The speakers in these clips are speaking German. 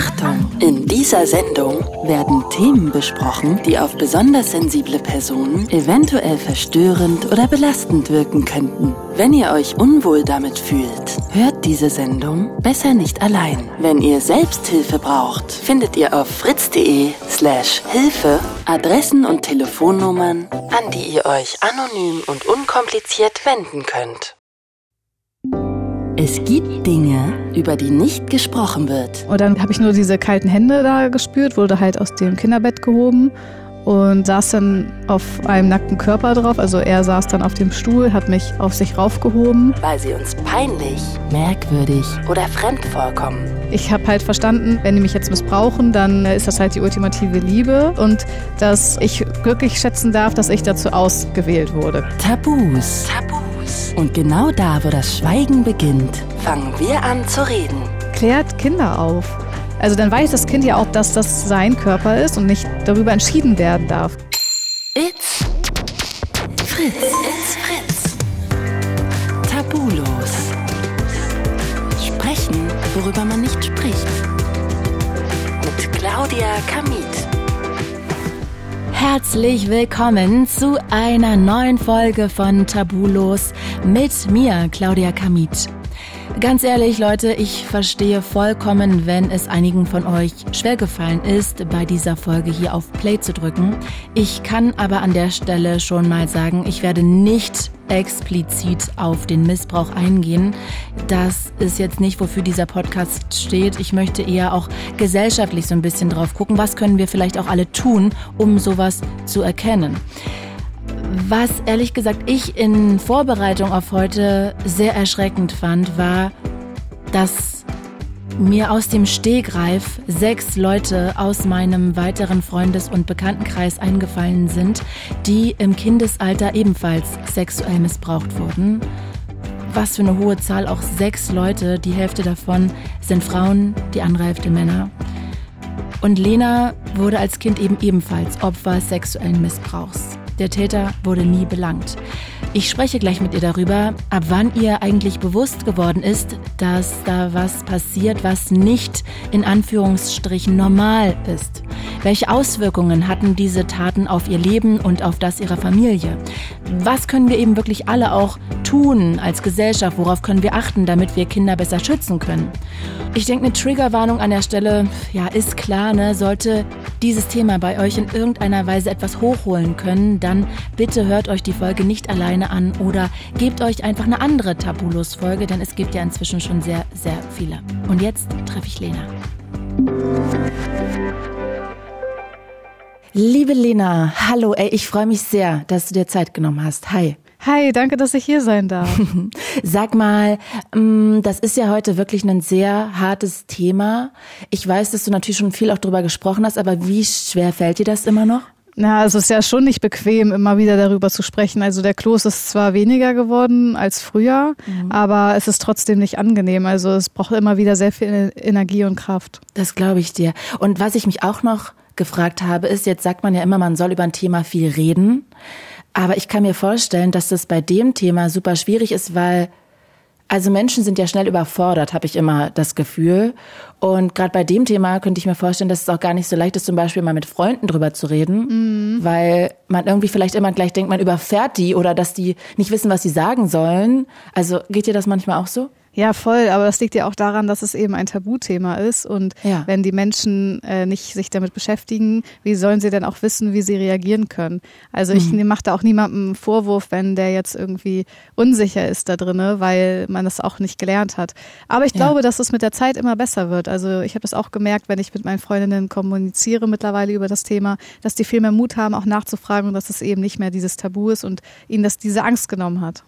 Achtung! In dieser Sendung werden Themen besprochen, die auf besonders sensible Personen eventuell verstörend oder belastend wirken könnten. Wenn ihr euch unwohl damit fühlt, hört diese Sendung besser nicht allein. Wenn ihr Selbsthilfe braucht, findet ihr auf fritz.de slash Hilfe Adressen und Telefonnummern, an die ihr euch anonym und unkompliziert wenden könnt. Es gibt Dinge, über die nicht gesprochen wird. Und dann habe ich nur diese kalten Hände da gespürt, wurde halt aus dem Kinderbett gehoben und saß dann auf einem nackten Körper drauf. Also er saß dann auf dem Stuhl, hat mich auf sich raufgehoben. Weil sie uns peinlich, merkwürdig oder fremd vorkommen. Ich habe halt verstanden, wenn die mich jetzt missbrauchen, dann ist das halt die ultimative Liebe und dass ich glücklich schätzen darf, dass ich dazu ausgewählt wurde. Tabus. Tabus. Und genau da, wo das Schweigen beginnt, fangen wir an zu reden. Klärt Kinder auf. Also dann weiß das Kind ja auch, dass das sein Körper ist und nicht darüber entschieden werden darf. It's Fritz. It's Fritz. Tabulos. Sprechen, worüber man nicht spricht. Mit Claudia Kamit. Herzlich willkommen zu einer neuen Folge von Tabulos mit mir, Claudia Kamit. Ganz ehrlich, Leute, ich verstehe vollkommen, wenn es einigen von euch schwergefallen ist, bei dieser Folge hier auf Play zu drücken. Ich kann aber an der Stelle schon mal sagen, ich werde nicht explizit auf den Missbrauch eingehen. Das ist jetzt nicht, wofür dieser Podcast steht. Ich möchte eher auch gesellschaftlich so ein bisschen drauf gucken, was können wir vielleicht auch alle tun, um sowas zu erkennen. Was ehrlich gesagt ich in Vorbereitung auf heute sehr erschreckend fand, war, dass mir aus dem Stegreif sechs Leute aus meinem weiteren Freundes- und Bekanntenkreis eingefallen sind, die im Kindesalter ebenfalls sexuell missbraucht wurden. Was für eine hohe Zahl, auch sechs Leute, die Hälfte davon sind Frauen, die andere Hälfte Männer. Und Lena wurde als Kind eben ebenfalls Opfer sexuellen Missbrauchs. Der Täter wurde nie belangt. Ich spreche gleich mit ihr darüber, ab wann ihr eigentlich bewusst geworden ist, dass da was passiert, was nicht in Anführungsstrichen normal ist. Welche Auswirkungen hatten diese Taten auf ihr Leben und auf das ihrer Familie? Was können wir eben wirklich alle auch tun als Gesellschaft? Worauf können wir achten, damit wir Kinder besser schützen können? Ich denke, eine Triggerwarnung an der Stelle, ja, ist klar, ne? Sollte dieses Thema bei euch in irgendeiner Weise etwas hochholen können, dann bitte hört euch die Folge nicht alleine an oder gebt euch einfach eine andere Tabulos-Folge, denn es gibt ja inzwischen schon sehr, sehr viele. Und jetzt treffe ich Lena. Liebe Lena, hallo, ey, ich freue mich sehr, dass du dir Zeit genommen hast. Hi. Hi, danke, dass ich hier sein darf. Sag mal, mm, das ist ja heute wirklich ein sehr hartes Thema. Ich weiß, dass du natürlich schon viel auch drüber gesprochen hast, aber wie schwer fällt dir das immer noch? Na, also es ist ja schon nicht bequem, immer wieder darüber zu sprechen. Also der Kloß ist zwar weniger geworden als früher, mhm. aber es ist trotzdem nicht angenehm. Also es braucht immer wieder sehr viel Energie und Kraft. Das glaube ich dir. Und was ich mich auch noch gefragt habe, ist, jetzt sagt man ja immer, man soll über ein Thema viel reden. Aber ich kann mir vorstellen, dass das bei dem Thema super schwierig ist, weil also Menschen sind ja schnell überfordert, habe ich immer das Gefühl. Und gerade bei dem Thema könnte ich mir vorstellen, dass es auch gar nicht so leicht ist, zum Beispiel mal mit Freunden drüber zu reden, mhm. weil man irgendwie vielleicht immer gleich denkt, man überfährt die oder dass die nicht wissen, was sie sagen sollen. Also geht dir das manchmal auch so? Ja, voll. Aber das liegt ja auch daran, dass es eben ein Tabuthema ist. Und ja. wenn die Menschen äh, nicht sich damit beschäftigen, wie sollen sie denn auch wissen, wie sie reagieren können? Also ich mhm. mache da auch niemandem Vorwurf, wenn der jetzt irgendwie unsicher ist da drinne, weil man das auch nicht gelernt hat. Aber ich ja. glaube, dass es mit der Zeit immer besser wird. Also ich habe das auch gemerkt, wenn ich mit meinen Freundinnen kommuniziere mittlerweile über das Thema, dass die viel mehr Mut haben, auch nachzufragen und dass es eben nicht mehr dieses Tabu ist und ihnen das diese Angst genommen hat.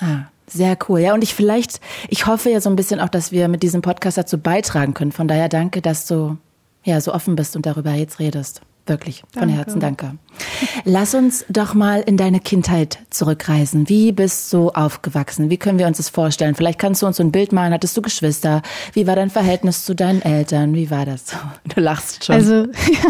Ah, sehr cool. Ja, und ich vielleicht, ich hoffe ja so ein bisschen auch, dass wir mit diesem Podcast dazu beitragen können. Von daher danke, dass du ja so offen bist und darüber jetzt redest. Wirklich, von danke. Herzen danke. Lass uns doch mal in deine Kindheit zurückreisen. Wie bist du aufgewachsen? Wie können wir uns das vorstellen? Vielleicht kannst du uns so ein Bild malen. Hattest du Geschwister? Wie war dein Verhältnis zu deinen Eltern? Wie war das? Du lachst schon. Also,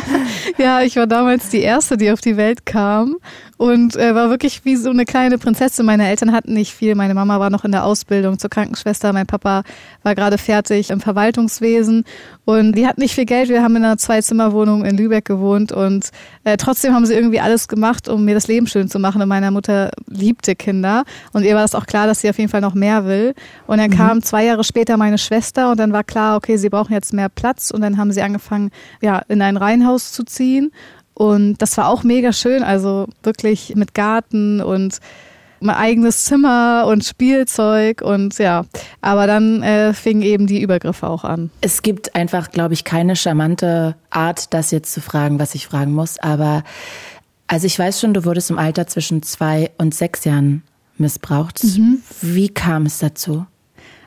ja, ich war damals die Erste, die auf die Welt kam und äh, war wirklich wie so eine kleine Prinzessin. Meine Eltern hatten nicht viel. Meine Mama war noch in der Ausbildung zur Krankenschwester. Mein Papa war gerade fertig im Verwaltungswesen und die hatten nicht viel Geld. Wir haben in einer Zwei-Zimmer-Wohnung in Lübeck gewohnt und äh, trotzdem haben sie irgendwie alles gemacht, um mir das Leben schön zu machen. Und meine Mutter liebte Kinder und ihr war das auch klar, dass sie auf jeden Fall noch mehr will. Und dann mhm. kam zwei Jahre später meine Schwester und dann war klar, okay, sie brauchen jetzt mehr Platz und dann haben sie angefangen, ja, in ein Reihenhaus zu ziehen. Und das war auch mega schön, also wirklich mit Garten und mein eigenes Zimmer und Spielzeug und ja, aber dann äh, fingen eben die Übergriffe auch an. Es gibt einfach, glaube ich, keine charmante Art, das jetzt zu fragen, was ich fragen muss. Aber also ich weiß schon, du wurdest im Alter zwischen zwei und sechs Jahren missbraucht. Mhm. Wie kam es dazu?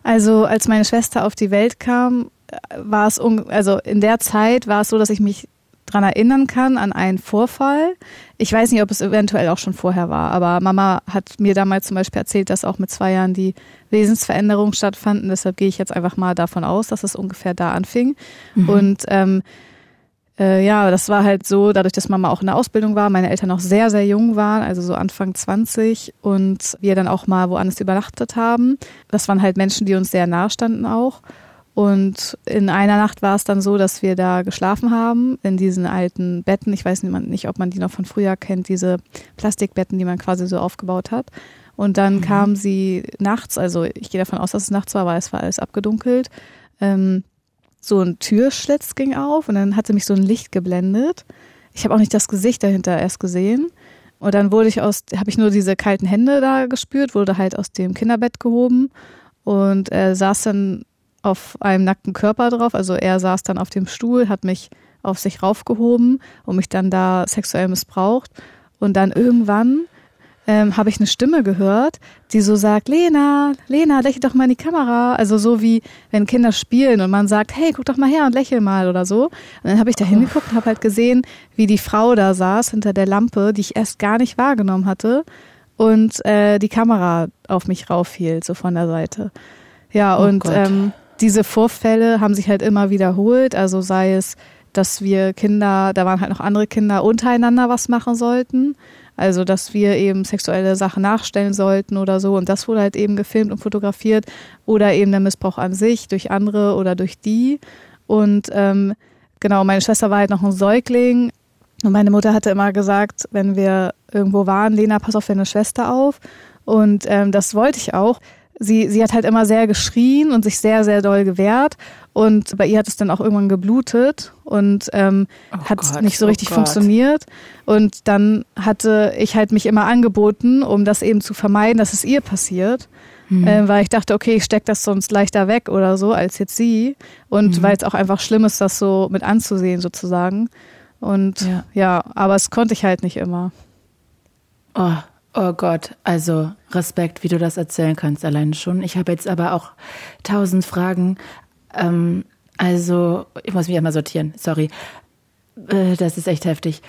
Also als meine Schwester auf die Welt kam, war es also in der Zeit war es so, dass ich mich dran erinnern kann an einen Vorfall. Ich weiß nicht, ob es eventuell auch schon vorher war, aber Mama hat mir damals zum Beispiel erzählt, dass auch mit zwei Jahren die Wesensveränderungen stattfanden. Deshalb gehe ich jetzt einfach mal davon aus, dass es ungefähr da anfing. Mhm. Und ähm, äh, ja, das war halt so, dadurch, dass Mama auch in der Ausbildung war, meine Eltern noch sehr, sehr jung waren, also so Anfang 20 und wir dann auch mal woanders übernachtet haben. Das waren halt Menschen, die uns sehr nahe standen auch. Und in einer Nacht war es dann so, dass wir da geschlafen haben, in diesen alten Betten. Ich weiß nicht, ob man die noch von früher kennt, diese Plastikbetten, die man quasi so aufgebaut hat. Und dann mhm. kam sie nachts, also ich gehe davon aus, dass es nachts war, weil es war alles abgedunkelt. Ähm, so ein Türschlitz ging auf und dann hatte mich so ein Licht geblendet. Ich habe auch nicht das Gesicht dahinter erst gesehen. Und dann wurde ich aus, habe ich nur diese kalten Hände da gespürt, wurde halt aus dem Kinderbett gehoben und äh, saß dann auf einem nackten Körper drauf. Also er saß dann auf dem Stuhl, hat mich auf sich raufgehoben und mich dann da sexuell missbraucht. Und dann irgendwann ähm, habe ich eine Stimme gehört, die so sagt, Lena, Lena, lächel doch mal in die Kamera. Also so wie wenn Kinder spielen und man sagt, hey, guck doch mal her und lächel mal oder so. Und dann habe ich da hingeguckt und habe halt gesehen, wie die Frau da saß hinter der Lampe, die ich erst gar nicht wahrgenommen hatte und äh, die Kamera auf mich raufhielt, so von der Seite. Ja, oh und ähm, diese Vorfälle haben sich halt immer wiederholt. Also sei es, dass wir Kinder, da waren halt noch andere Kinder untereinander was machen sollten. Also, dass wir eben sexuelle Sachen nachstellen sollten oder so. Und das wurde halt eben gefilmt und fotografiert. Oder eben der Missbrauch an sich durch andere oder durch die. Und ähm, genau, meine Schwester war halt noch ein Säugling. Und meine Mutter hatte immer gesagt, wenn wir irgendwo waren, Lena, pass auf deine Schwester auf. Und ähm, das wollte ich auch sie, sie hat halt immer sehr geschrien und sich sehr, sehr doll gewehrt. Und bei ihr hat es dann auch irgendwann geblutet und ähm, oh hat Gott, nicht so richtig oh funktioniert. Und dann hatte ich halt mich immer angeboten, um das eben zu vermeiden, dass es ihr passiert. Mhm. Äh, weil ich dachte, okay, ich stecke das sonst leichter weg oder so, als jetzt sie. Und mhm. weil es auch einfach schlimm ist, das so mit anzusehen sozusagen. Und ja. ja, aber es konnte ich halt nicht immer. Oh, Oh Gott, also Respekt, wie du das erzählen kannst, alleine schon. Ich habe jetzt aber auch tausend Fragen. Ähm, also, ich muss mich einmal sortieren, sorry. Äh, das ist echt heftig.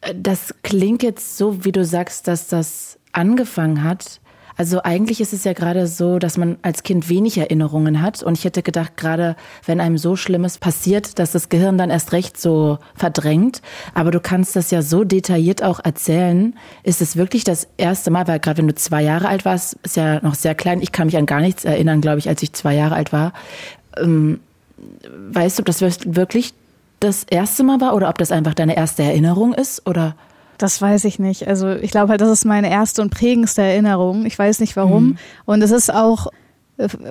Äh, das klingt jetzt so, wie du sagst, dass das angefangen hat also eigentlich ist es ja gerade so, dass man als Kind wenig Erinnerungen hat. Und ich hätte gedacht, gerade wenn einem so Schlimmes passiert, dass das Gehirn dann erst recht so verdrängt. Aber du kannst das ja so detailliert auch erzählen. Ist es wirklich das erste Mal, weil gerade wenn du zwei Jahre alt warst, ist ja noch sehr klein. Ich kann mich an gar nichts erinnern, glaube ich, als ich zwei Jahre alt war. Ähm, weißt du, ob das wirklich das erste Mal war oder ob das einfach deine erste Erinnerung ist oder? Das weiß ich nicht. Also ich glaube halt, das ist meine erste und prägendste Erinnerung. Ich weiß nicht warum. Mhm. Und es ist auch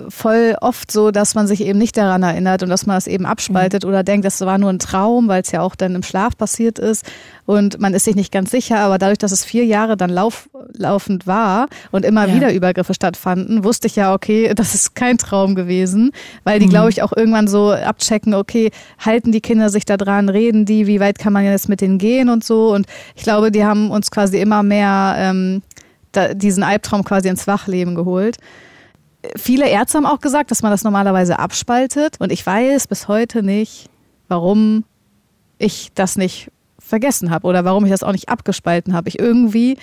voll oft so, dass man sich eben nicht daran erinnert und dass man es eben abspaltet mhm. oder denkt, das war nur ein Traum, weil es ja auch dann im Schlaf passiert ist und man ist sich nicht ganz sicher, aber dadurch, dass es vier Jahre dann lauf, laufend war und immer ja. wieder Übergriffe stattfanden, wusste ich ja, okay, das ist kein Traum gewesen, weil die, mhm. glaube ich, auch irgendwann so abchecken, okay, halten die Kinder sich da dran, reden die, wie weit kann man jetzt mit denen gehen und so und ich glaube, die haben uns quasi immer mehr ähm, da, diesen Albtraum quasi ins Wachleben geholt viele Ärzte haben auch gesagt, dass man das normalerweise abspaltet. Und ich weiß bis heute nicht, warum ich das nicht vergessen habe oder warum ich das auch nicht abgespalten habe. Ich irgendwie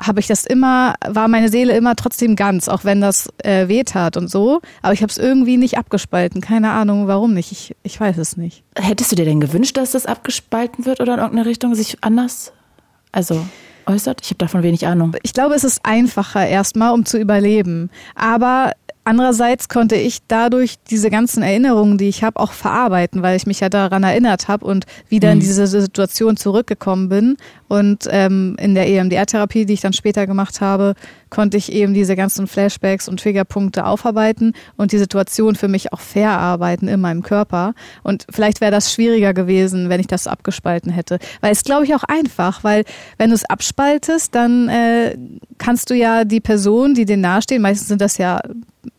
habe ich das immer, war meine Seele immer trotzdem ganz, auch wenn das äh, weh tat und so. Aber ich habe es irgendwie nicht abgespalten. Keine Ahnung, warum nicht. Ich, ich weiß es nicht. Hättest du dir denn gewünscht, dass das abgespalten wird oder in irgendeine Richtung sich anders, also äußert? Ich habe davon wenig Ahnung. Ich glaube, es ist einfacher erstmal, um zu überleben. Aber Andererseits konnte ich dadurch diese ganzen Erinnerungen, die ich habe, auch verarbeiten, weil ich mich ja daran erinnert habe und wieder mhm. in diese Situation zurückgekommen bin. Und ähm, in der EMDR-Therapie, die ich dann später gemacht habe, konnte ich eben diese ganzen Flashbacks und Triggerpunkte aufarbeiten und die Situation für mich auch verarbeiten in meinem Körper. Und vielleicht wäre das schwieriger gewesen, wenn ich das abgespalten hätte. Weil es glaube ich auch einfach, weil wenn du es abspaltest, dann äh, kannst du ja die Person, die dir nahestehen, meistens sind das ja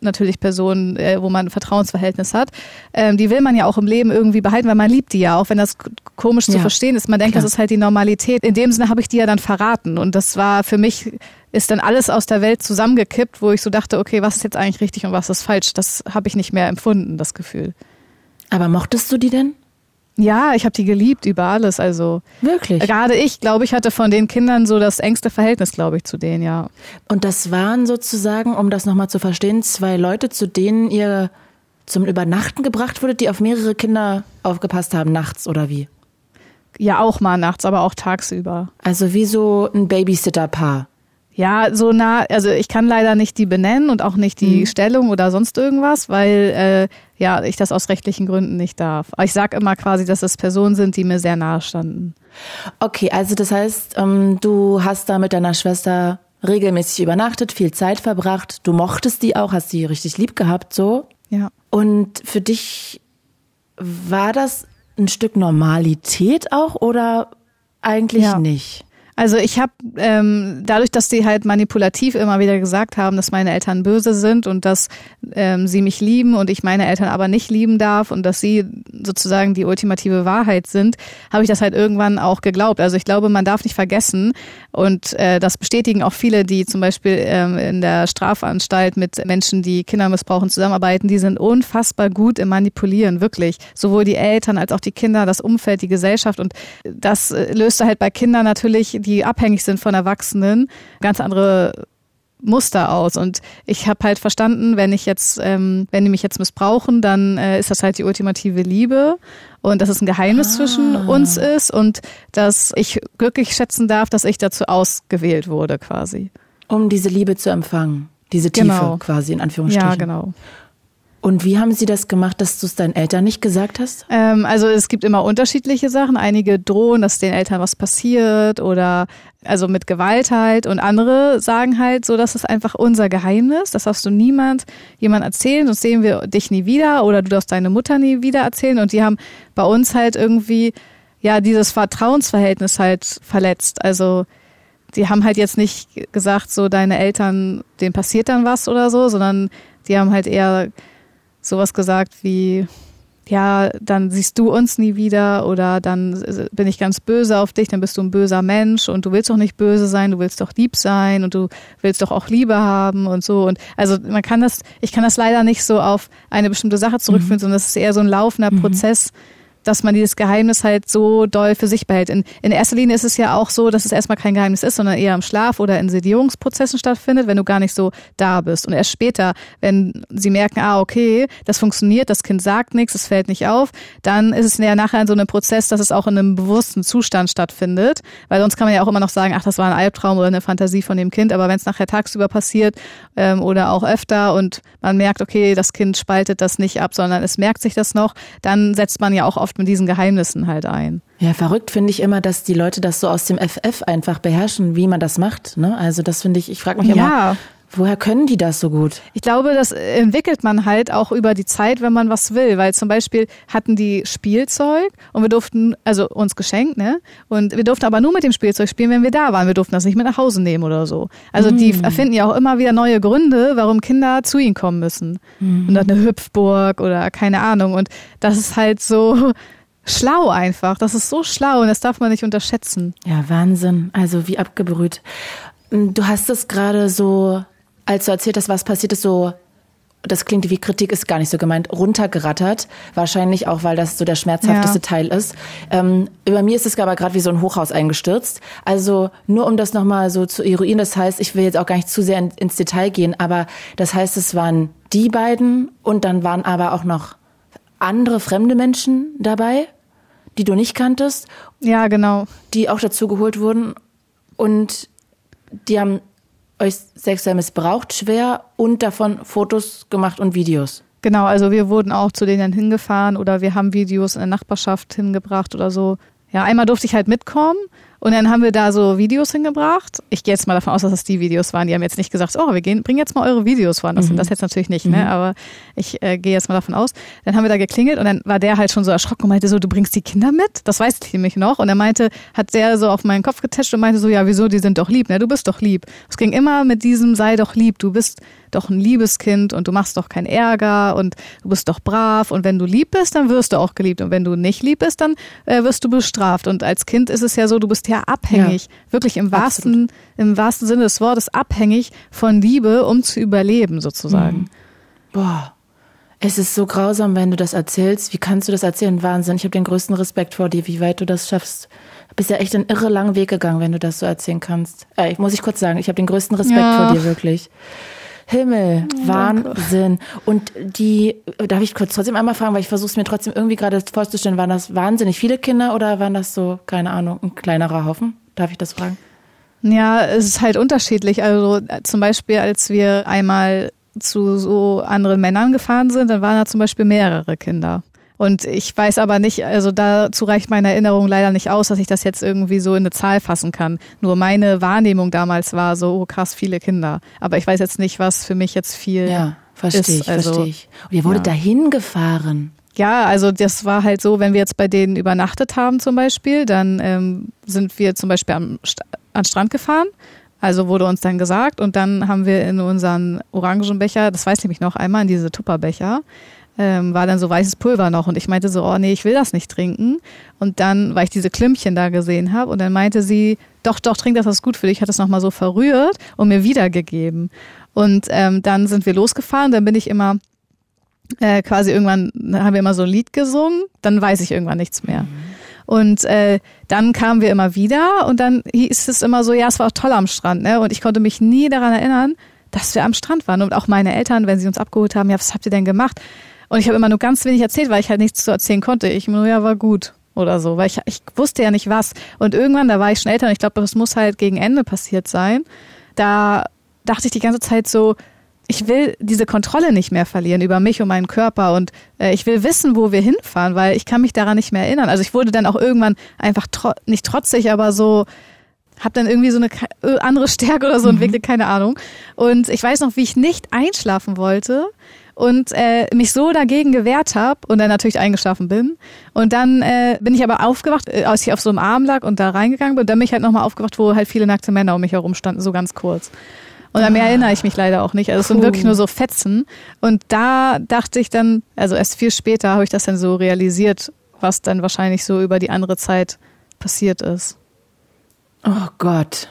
natürlich Personen, äh, wo man ein Vertrauensverhältnis hat, ähm, die will man ja auch im Leben irgendwie behalten, weil man liebt die ja, auch wenn das komisch ja, zu verstehen ist. Man denkt, klar. das ist halt die Normalität. In dem Sinne habe ich die ja dann verraten und das war für mich ist dann alles aus der Welt zusammengekippt, wo ich so dachte, okay, was ist jetzt eigentlich richtig und was ist falsch? Das habe ich nicht mehr empfunden, das Gefühl. Aber mochtest du die denn? Ja, ich habe die geliebt über alles. Also wirklich. Gerade ich, glaube ich, hatte von den Kindern so das engste Verhältnis, glaube ich, zu denen. Ja. Und das waren sozusagen, um das nochmal zu verstehen, zwei Leute, zu denen ihr zum Übernachten gebracht wurdet, die auf mehrere Kinder aufgepasst haben, nachts oder wie? Ja, auch mal nachts, aber auch tagsüber. Also wie so ein Babysitter-Paar. Ja, so nah, also ich kann leider nicht die benennen und auch nicht die mhm. Stellung oder sonst irgendwas, weil äh, ja, ich das aus rechtlichen Gründen nicht darf. Aber ich sage immer quasi, dass es Personen sind, die mir sehr nahe standen. Okay, also das heißt, ähm, du hast da mit deiner Schwester regelmäßig übernachtet, viel Zeit verbracht, du mochtest die auch, hast die richtig lieb gehabt, so. Ja. Und für dich war das ein Stück Normalität auch oder eigentlich ja. nicht? Also ich habe ähm, dadurch, dass die halt manipulativ immer wieder gesagt haben, dass meine Eltern böse sind und dass ähm, sie mich lieben und ich meine Eltern aber nicht lieben darf und dass sie sozusagen die ultimative Wahrheit sind, habe ich das halt irgendwann auch geglaubt. Also ich glaube, man darf nicht vergessen und äh, das bestätigen auch viele, die zum Beispiel ähm, in der Strafanstalt mit Menschen, die Kinder missbrauchen, zusammenarbeiten. Die sind unfassbar gut im Manipulieren, wirklich. Sowohl die Eltern als auch die Kinder, das Umfeld, die Gesellschaft und das äh, löst halt bei Kindern natürlich die abhängig sind von Erwachsenen, ganz andere Muster aus. Und ich habe halt verstanden, wenn ich jetzt, ähm, wenn die mich jetzt missbrauchen, dann äh, ist das halt die ultimative Liebe und dass es ein Geheimnis ah. zwischen uns ist und dass ich glücklich schätzen darf, dass ich dazu ausgewählt wurde, quasi. Um diese Liebe zu empfangen. Diese Tiefe genau. quasi in Anführungsstrichen. Ja, genau. Und wie haben Sie das gemacht, dass du es deinen Eltern nicht gesagt hast? Ähm, also es gibt immer unterschiedliche Sachen. Einige drohen, dass den Eltern was passiert oder also mit Gewalt halt. Und andere sagen halt so, das ist einfach unser Geheimnis. Das darfst du niemand jemand erzählen, sonst sehen wir dich nie wieder oder du darfst deine Mutter nie wieder erzählen. Und die haben bei uns halt irgendwie ja dieses Vertrauensverhältnis halt verletzt. Also die haben halt jetzt nicht gesagt, so deine Eltern, denen passiert dann was oder so, sondern die haben halt eher sowas gesagt wie, ja, dann siehst du uns nie wieder oder dann bin ich ganz böse auf dich, dann bist du ein böser Mensch und du willst doch nicht böse sein, du willst doch lieb sein und du willst doch auch Liebe haben und so. Und also man kann das, ich kann das leider nicht so auf eine bestimmte Sache zurückführen, mhm. sondern das ist eher so ein laufender mhm. Prozess, dass man dieses Geheimnis halt so doll für sich behält. In, in erster Linie ist es ja auch so, dass es erstmal kein Geheimnis ist, sondern eher im Schlaf oder in Sedierungsprozessen stattfindet, wenn du gar nicht so da bist. Und erst später, wenn sie merken, ah, okay, das funktioniert, das Kind sagt nichts, es fällt nicht auf, dann ist es ja nachher so einem Prozess, dass es auch in einem bewussten Zustand stattfindet. Weil sonst kann man ja auch immer noch sagen, ach, das war ein Albtraum oder eine Fantasie von dem Kind. Aber wenn es nachher tagsüber passiert ähm, oder auch öfter und man merkt, okay, das Kind spaltet das nicht ab, sondern es merkt sich das noch, dann setzt man ja auch oft mit diesen Geheimnissen halt ein. Ja, verrückt finde ich immer, dass die Leute das so aus dem FF einfach beherrschen, wie man das macht. Ne? Also das finde ich, ich frage mich ja. immer, Woher können die das so gut? Ich glaube, das entwickelt man halt auch über die Zeit, wenn man was will. Weil zum Beispiel hatten die Spielzeug und wir durften, also uns geschenkt, ne? Und wir durften aber nur mit dem Spielzeug spielen, wenn wir da waren. Wir durften das nicht mit nach Hause nehmen oder so. Also mm. die erfinden ja auch immer wieder neue Gründe, warum Kinder zu ihnen kommen müssen. Mm. Und dann eine Hüpfburg oder keine Ahnung. Und das ist halt so schlau einfach. Das ist so schlau und das darf man nicht unterschätzen. Ja, Wahnsinn. Also wie abgebrüht. Du hast es gerade so als du erzählt hast, was passiert ist, so das klingt wie Kritik, ist gar nicht so gemeint, runtergerattert. Wahrscheinlich auch, weil das so der schmerzhafteste ja. Teil ist. Ähm, über mir ist es aber gerade wie so ein Hochhaus eingestürzt. Also nur um das nochmal so zu eruieren, das heißt, ich will jetzt auch gar nicht zu sehr in, ins Detail gehen, aber das heißt, es waren die beiden und dann waren aber auch noch andere fremde Menschen dabei, die du nicht kanntest. Ja, genau. Die auch dazu geholt wurden und die haben euch sexuell missbraucht, schwer und davon Fotos gemacht und Videos. Genau, also wir wurden auch zu denen hingefahren oder wir haben Videos in der Nachbarschaft hingebracht oder so. Ja, einmal durfte ich halt mitkommen und dann haben wir da so Videos hingebracht. Ich gehe jetzt mal davon aus, dass das die Videos waren. Die haben jetzt nicht gesagt, oh, wir gehen, bringen jetzt mal eure Videos voran. Das mhm. sind das jetzt natürlich nicht, ne? Mhm. Aber ich äh, gehe jetzt mal davon aus. Dann haben wir da geklingelt und dann war der halt schon so erschrocken und meinte so, du bringst die Kinder mit? Das weiß ich nämlich noch. Und er meinte, hat der so auf meinen Kopf getestet und meinte so, ja, wieso, die sind doch lieb, ne? Du bist doch lieb. Es ging immer mit diesem, sei doch lieb, du bist doch ein liebes Kind und du machst doch keinen Ärger und du bist doch brav und wenn du lieb bist, dann wirst du auch geliebt und wenn du nicht lieb bist, dann äh, wirst du bestraft und als Kind ist es ja so, du bist ja abhängig, ja, wirklich im wahrsten, im wahrsten Sinne des Wortes abhängig von Liebe, um zu überleben sozusagen. Mhm. Boah. Es ist so grausam, wenn du das erzählst. Wie kannst du das erzählen? Wahnsinn. Ich habe den größten Respekt vor dir, wie weit du das schaffst. Du bist ja echt einen irre langen Weg gegangen, wenn du das so erzählen kannst. Äh, muss ich kurz sagen, ich habe den größten Respekt ja. vor dir, wirklich. Himmel, Wahnsinn. Und die, darf ich kurz trotzdem einmal fragen, weil ich versuche es mir trotzdem irgendwie gerade vorzustellen, waren das wahnsinnig viele Kinder oder waren das so, keine Ahnung, ein kleinerer Haufen? Darf ich das fragen? Ja, es ist halt unterschiedlich. Also zum Beispiel, als wir einmal zu so anderen Männern gefahren sind, dann waren da zum Beispiel mehrere Kinder. Und ich weiß aber nicht, also dazu reicht meine Erinnerung leider nicht aus, dass ich das jetzt irgendwie so in eine Zahl fassen kann. Nur meine Wahrnehmung damals war so, oh krass, viele Kinder. Aber ich weiß jetzt nicht, was für mich jetzt viel ja, verstehe Ich, also, verstehe ich. Und ihr wurdet ja. dahin gefahren. Ja, also das war halt so, wenn wir jetzt bei denen übernachtet haben zum Beispiel, dann ähm, sind wir zum Beispiel am St an Strand gefahren. Also wurde uns dann gesagt und dann haben wir in unseren Orangenbecher, das weiß ich nämlich noch einmal, in diese Tupperbecher, ähm, war dann so weißes Pulver noch und ich meinte so, oh nee, ich will das nicht trinken. Und dann, weil ich diese Klümpchen da gesehen habe und dann meinte sie, doch, doch, trink das, das ist gut für dich, hat es nochmal so verrührt und mir wiedergegeben. Und ähm, dann sind wir losgefahren, dann bin ich immer äh, quasi irgendwann, haben wir immer so ein Lied gesungen, dann weiß ich irgendwann nichts mehr. Mhm. Und äh, dann kamen wir immer wieder und dann hieß es immer so, ja, es war auch toll am Strand, ne? Und ich konnte mich nie daran erinnern, dass wir am Strand waren. Und auch meine Eltern, wenn sie uns abgeholt haben, ja, was habt ihr denn gemacht? Und ich habe immer nur ganz wenig erzählt, weil ich halt nichts zu erzählen konnte. Ich nur, ja, war gut oder so, weil ich, ich wusste ja nicht was. Und irgendwann, da war ich schon älter und ich glaube, das muss halt gegen Ende passiert sein. Da dachte ich die ganze Zeit so, ich will diese Kontrolle nicht mehr verlieren über mich und meinen Körper und äh, ich will wissen, wo wir hinfahren, weil ich kann mich daran nicht mehr erinnern. Also ich wurde dann auch irgendwann einfach tro nicht trotzig, aber so habe dann irgendwie so eine äh, andere Stärke oder so mhm. entwickelt, keine Ahnung. Und ich weiß noch, wie ich nicht einschlafen wollte und äh, mich so dagegen gewehrt habe und dann natürlich eingeschlafen bin. Und dann äh, bin ich aber aufgewacht, äh, als ich auf so einem Arm lag und da reingegangen bin. Und dann bin ich halt nochmal aufgewacht, wo halt viele nackte Männer um mich herum standen, so ganz kurz. Und an mehr ah. erinnere ich mich leider auch nicht. Also es sind wirklich nur so Fetzen. Und da dachte ich dann, also erst viel später habe ich das dann so realisiert, was dann wahrscheinlich so über die andere Zeit passiert ist. Oh Gott.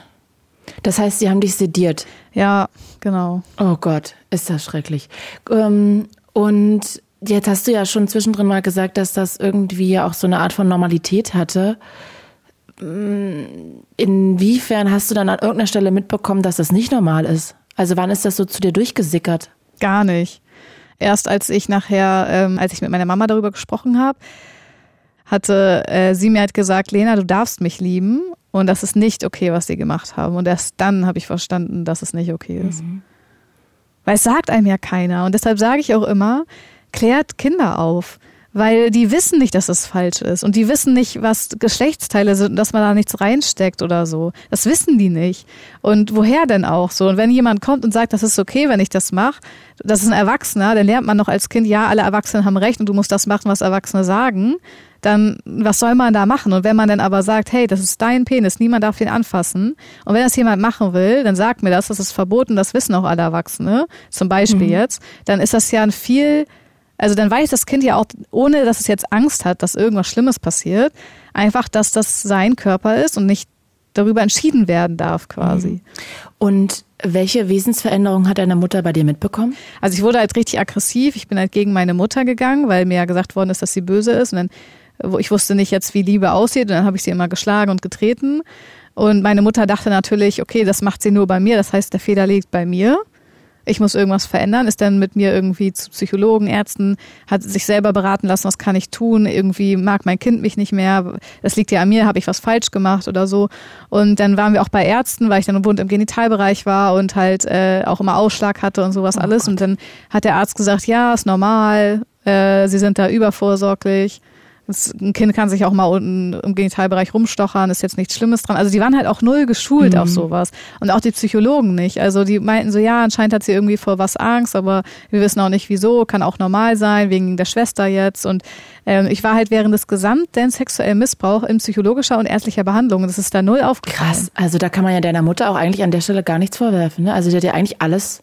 Das heißt, sie haben dich sediert. Ja, genau. Oh Gott, ist das schrecklich. Ähm, und jetzt hast du ja schon zwischendrin mal gesagt, dass das irgendwie auch so eine Art von Normalität hatte. Mm, inwiefern hast du dann an irgendeiner Stelle mitbekommen, dass das nicht normal ist? Also wann ist das so zu dir durchgesickert? Gar nicht. Erst als ich nachher, ähm, als ich mit meiner Mama darüber gesprochen habe, hatte äh, sie mir halt gesagt, Lena, du darfst mich lieben und das ist nicht okay, was sie gemacht haben. Und erst dann habe ich verstanden, dass es nicht okay ist. Mhm. Weil es sagt einem ja keiner. Und deshalb sage ich auch immer, klärt Kinder auf. Weil die wissen nicht, dass es falsch ist. Und die wissen nicht, was Geschlechtsteile sind und dass man da nichts reinsteckt oder so. Das wissen die nicht. Und woher denn auch so? Und wenn jemand kommt und sagt, das ist okay, wenn ich das mache, das ist ein Erwachsener, dann lernt man noch als Kind, ja, alle Erwachsenen haben recht und du musst das machen, was Erwachsene sagen dann was soll man da machen? Und wenn man dann aber sagt, hey, das ist dein Penis, niemand darf den anfassen. Und wenn das jemand machen will, dann sagt mir das, das ist verboten, das wissen auch alle Erwachsene, zum Beispiel mhm. jetzt, dann ist das ja ein viel, also dann weiß das Kind ja auch, ohne dass es jetzt Angst hat, dass irgendwas Schlimmes passiert, einfach, dass das sein Körper ist und nicht darüber entschieden werden darf quasi. Mhm. Und welche Wesensveränderung hat deine Mutter bei dir mitbekommen? Also ich wurde halt richtig aggressiv. Ich bin halt gegen meine Mutter gegangen, weil mir ja gesagt worden ist, dass sie böse ist. Und dann, ich wusste nicht jetzt, wie Liebe aussieht. Und dann habe ich sie immer geschlagen und getreten. Und meine Mutter dachte natürlich, okay, das macht sie nur bei mir. Das heißt, der Fehler liegt bei mir ich muss irgendwas verändern, ist dann mit mir irgendwie zu Psychologen, Ärzten, hat sich selber beraten lassen, was kann ich tun, irgendwie mag mein Kind mich nicht mehr, das liegt ja an mir, habe ich was falsch gemacht oder so. Und dann waren wir auch bei Ärzten, weil ich dann im Bund im Genitalbereich war und halt äh, auch immer Ausschlag hatte und sowas oh alles. Gott. Und dann hat der Arzt gesagt, ja, ist normal, äh, sie sind da übervorsorglich. Ein Kind kann sich auch mal unten im Genitalbereich rumstochern, ist jetzt nichts Schlimmes dran. Also die waren halt auch null geschult mhm. auf sowas. Und auch die Psychologen nicht. Also die meinten so, ja, anscheinend hat sie irgendwie vor was Angst, aber wir wissen auch nicht wieso, kann auch normal sein, wegen der Schwester jetzt. Und ähm, ich war halt während des gesamten sexuellen Missbrauch in psychologischer und ärztlicher Behandlung. Das ist da null aufgefallen. Krass, also da kann man ja deiner Mutter auch eigentlich an der Stelle gar nichts vorwerfen. Ne? Also die hat ja eigentlich alles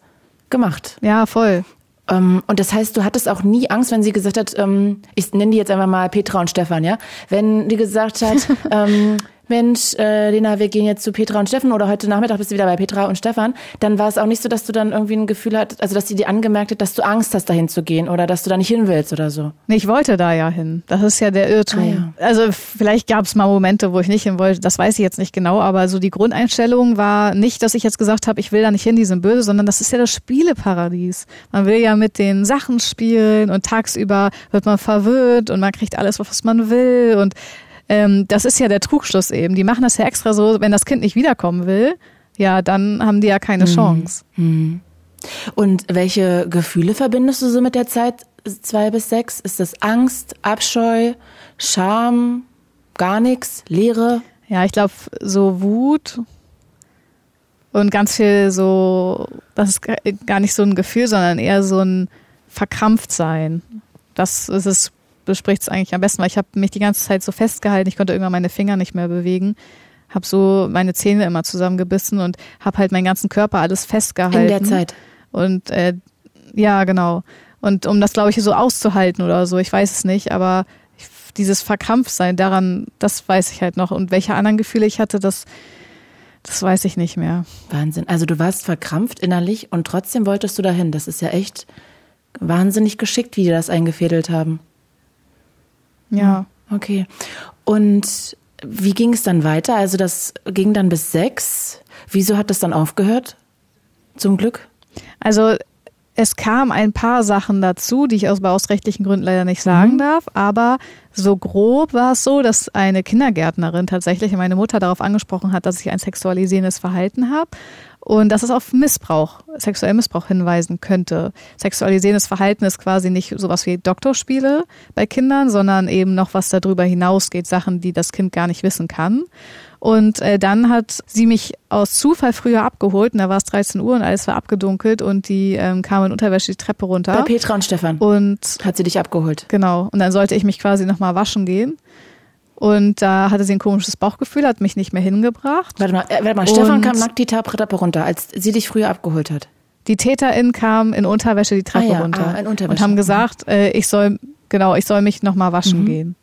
gemacht. Ja, voll. Ähm, und das heißt, du hattest auch nie Angst, wenn sie gesagt hat, ähm, ich nenne die jetzt einfach mal Petra und Stefan, ja? Wenn die gesagt hat, ähm, Mensch, äh, Lena, wir gehen jetzt zu Petra und Stefan oder heute Nachmittag bist du wieder bei Petra und Stefan, dann war es auch nicht so, dass du dann irgendwie ein Gefühl hattest, also dass sie dir angemerkt hat, dass du Angst hast, dahin zu gehen oder dass du da nicht hin willst oder so. Nee, ich wollte da ja hin. Das ist ja der Irrtum. Ah, ja. Also vielleicht gab es mal Momente, wo ich nicht hin wollte, das weiß ich jetzt nicht genau, aber so die Grundeinstellung war nicht, dass ich jetzt gesagt habe, ich will da nicht hin, die sind böse, sondern das ist ja das Spieleparadies. Man will ja mit den Sachen spielen und tagsüber wird man verwirrt und man kriegt alles, was man will und ähm, das ist ja der Trugschluss eben. Die machen das ja extra so, wenn das Kind nicht wiederkommen will, ja, dann haben die ja keine mhm. Chance. Mhm. Und welche Gefühle verbindest du so mit der Zeit zwei bis sechs? Ist das Angst, Abscheu, Scham, gar nichts, Leere? Ja, ich glaube, so Wut und ganz viel so, das ist gar nicht so ein Gefühl, sondern eher so ein Verkrampftsein. Das ist es bespricht es eigentlich am besten, weil ich habe mich die ganze Zeit so festgehalten, ich konnte irgendwann meine Finger nicht mehr bewegen, habe so meine Zähne immer zusammengebissen und habe halt meinen ganzen Körper alles festgehalten. In der Zeit. Und äh, ja, genau. Und um das, glaube ich, so auszuhalten oder so, ich weiß es nicht, aber dieses Verkrampftsein daran, das weiß ich halt noch. Und welche anderen Gefühle ich hatte, das, das weiß ich nicht mehr. Wahnsinn. Also du warst verkrampft innerlich und trotzdem wolltest du dahin. Das ist ja echt wahnsinnig geschickt, wie die das eingefädelt haben. Ja. Okay. Und wie ging es dann weiter? Also das ging dann bis sechs. Wieso hat das dann aufgehört? Zum Glück? Also es kam ein paar Sachen dazu, die ich aus, aus rechtlichen Gründen leider nicht sagen mhm. darf, aber so grob war es so, dass eine Kindergärtnerin tatsächlich meine Mutter darauf angesprochen hat, dass ich ein sexualisierendes Verhalten habe und dass es auf Missbrauch, sexuellen Missbrauch hinweisen könnte. Sexualisierendes Verhalten ist quasi nicht sowas wie Doktorspiele bei Kindern, sondern eben noch was darüber hinausgeht, Sachen, die das Kind gar nicht wissen kann. Und äh, dann hat sie mich aus Zufall früher abgeholt und da war es 13 Uhr und alles war abgedunkelt und die ähm, kam in Unterwäsche die Treppe runter. Bei Petra und Stefan. Und hat sie dich abgeholt. Genau. Und dann sollte ich mich quasi nochmal waschen gehen. Und da hatte sie ein komisches Bauchgefühl, hat mich nicht mehr hingebracht. Warte mal, äh, warte mal. Stefan kam nackt die Treppe runter, als sie dich früher abgeholt hat. Die Täterin kam in Unterwäsche die Treppe ah, ja. runter ah, in Unterwäsche. und haben gesagt, äh, ich soll genau, ich soll mich nochmal waschen mhm. gehen.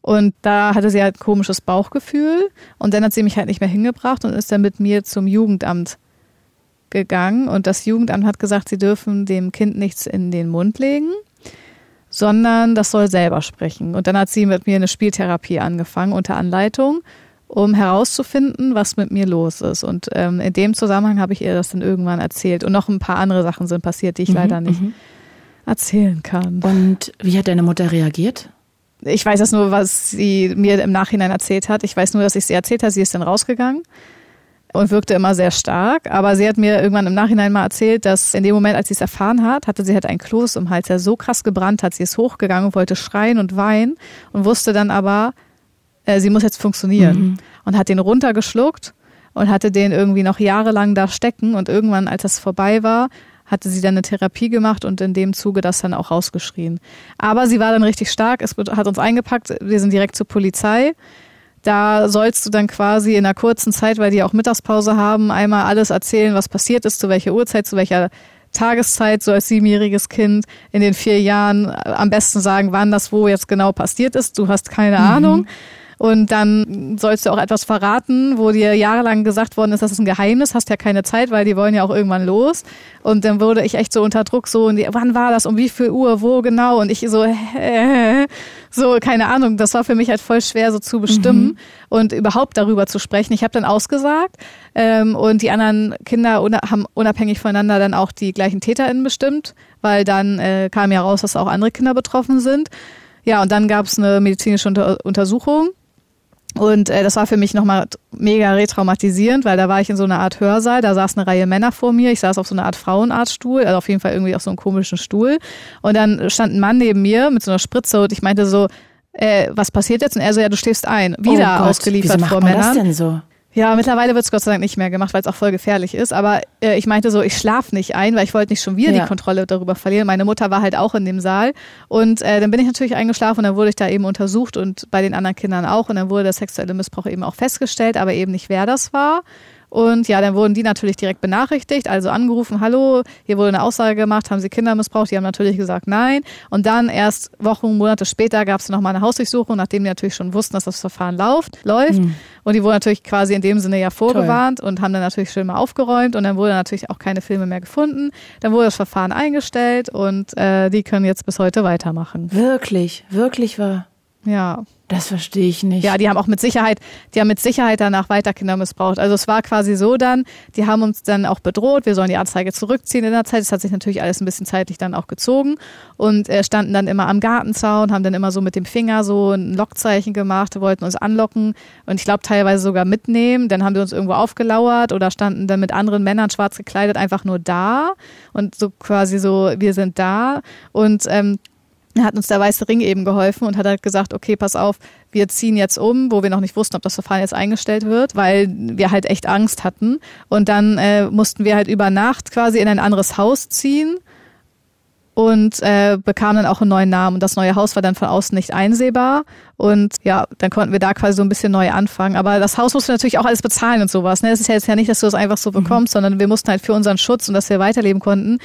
Und da hatte sie halt ein komisches Bauchgefühl und dann hat sie mich halt nicht mehr hingebracht und ist dann mit mir zum Jugendamt gegangen und das Jugendamt hat gesagt, sie dürfen dem Kind nichts in den Mund legen, sondern das soll selber sprechen. Und dann hat sie mit mir eine Spieltherapie angefangen unter Anleitung, um herauszufinden, was mit mir los ist. Und ähm, in dem Zusammenhang habe ich ihr das dann irgendwann erzählt. Und noch ein paar andere Sachen sind passiert, die ich mhm, leider nicht mhm. erzählen kann. Und wie hat deine Mutter reagiert? Ich weiß das nur, was sie mir im Nachhinein erzählt hat. Ich weiß nur, dass ich sie erzählt habe. Sie ist dann rausgegangen und wirkte immer sehr stark. Aber sie hat mir irgendwann im Nachhinein mal erzählt, dass in dem Moment, als sie es erfahren hat, hatte sie halt einen Kloß im Hals, der so krass gebrannt hat. Sie ist hochgegangen und wollte schreien und weinen und wusste dann aber, äh, sie muss jetzt funktionieren. Mhm. Und hat den runtergeschluckt und hatte den irgendwie noch jahrelang da stecken. Und irgendwann, als das vorbei war, hatte sie dann eine Therapie gemacht und in dem Zuge das dann auch rausgeschrien. Aber sie war dann richtig stark, es hat uns eingepackt, wir sind direkt zur Polizei. Da sollst du dann quasi in einer kurzen Zeit, weil die auch Mittagspause haben, einmal alles erzählen, was passiert ist, zu welcher Uhrzeit, zu welcher Tageszeit, so als siebenjähriges Kind in den vier Jahren am besten sagen, wann das wo jetzt genau passiert ist. Du hast keine mhm. Ahnung. Und dann sollst du auch etwas verraten, wo dir jahrelang gesagt worden ist, das ist ein Geheimnis, hast ja keine Zeit, weil die wollen ja auch irgendwann los. Und dann wurde ich echt so unter Druck so, und die, wann war das, um wie viel Uhr, wo genau? Und ich so, äh, so, keine Ahnung, das war für mich halt voll schwer so zu bestimmen mhm. und überhaupt darüber zu sprechen. Ich habe dann ausgesagt ähm, und die anderen Kinder haben unabhängig voneinander dann auch die gleichen TäterInnen bestimmt, weil dann äh, kam ja raus, dass auch andere Kinder betroffen sind. Ja, und dann gab es eine medizinische Unter Untersuchung und äh, das war für mich nochmal mega retraumatisierend, weil da war ich in so einer Art Hörsaal, da saß eine Reihe Männer vor mir, ich saß auf so einer Art Frauenarztstuhl, also auf jeden Fall irgendwie auf so einem komischen Stuhl. Und dann stand ein Mann neben mir mit so einer Spritze und ich meinte so, äh, was passiert jetzt? Und er so, ja, du stehst ein. Wieder oh Gott, ausgeliefert vor Männern. Das denn so? Ja, mittlerweile wird es Gott sei Dank nicht mehr gemacht, weil es auch voll gefährlich ist. Aber äh, ich meinte so, ich schlaf nicht ein, weil ich wollte nicht schon wieder ja. die Kontrolle darüber verlieren. Meine Mutter war halt auch in dem Saal. Und äh, dann bin ich natürlich eingeschlafen und dann wurde ich da eben untersucht und bei den anderen Kindern auch. Und dann wurde der sexuelle Missbrauch eben auch festgestellt, aber eben nicht, wer das war. Und ja, dann wurden die natürlich direkt benachrichtigt, also angerufen, hallo, hier wurde eine Aussage gemacht, haben sie Kinder missbraucht? Die haben natürlich gesagt nein. Und dann erst Wochen, Monate später gab es nochmal eine Hausdurchsuchung, nachdem die natürlich schon wussten, dass das Verfahren läuft, läuft. Mhm. Und die wurden natürlich quasi in dem Sinne ja vorgewarnt Toll. und haben dann natürlich schön mal aufgeräumt und dann wurde natürlich auch keine Filme mehr gefunden. Dann wurde das Verfahren eingestellt und äh, die können jetzt bis heute weitermachen. Wirklich, wirklich wahr. Ja. Das verstehe ich nicht. Ja, die haben auch mit Sicherheit, die haben mit Sicherheit danach weiter Kinder missbraucht. Also es war quasi so dann, die haben uns dann auch bedroht, wir sollen die Anzeige zurückziehen in der Zeit. Das hat sich natürlich alles ein bisschen zeitlich dann auch gezogen und äh, standen dann immer am Gartenzaun, haben dann immer so mit dem Finger so ein Lockzeichen gemacht, wollten uns anlocken und ich glaube teilweise sogar mitnehmen. Dann haben die uns irgendwo aufgelauert oder standen dann mit anderen Männern schwarz gekleidet einfach nur da und so quasi so, wir sind da und ähm, hat uns der Weiße Ring eben geholfen und hat halt gesagt, okay, pass auf, wir ziehen jetzt um, wo wir noch nicht wussten, ob das Verfahren jetzt eingestellt wird, weil wir halt echt Angst hatten. Und dann äh, mussten wir halt über Nacht quasi in ein anderes Haus ziehen und äh, bekamen dann auch einen neuen Namen. Und das neue Haus war dann von außen nicht einsehbar. Und ja, dann konnten wir da quasi so ein bisschen neu anfangen. Aber das Haus musste natürlich auch alles bezahlen und sowas. Ne? Das ist ja jetzt ja nicht, dass du das einfach so mhm. bekommst, mhm. sondern wir mussten halt für unseren Schutz und dass wir weiterleben konnten.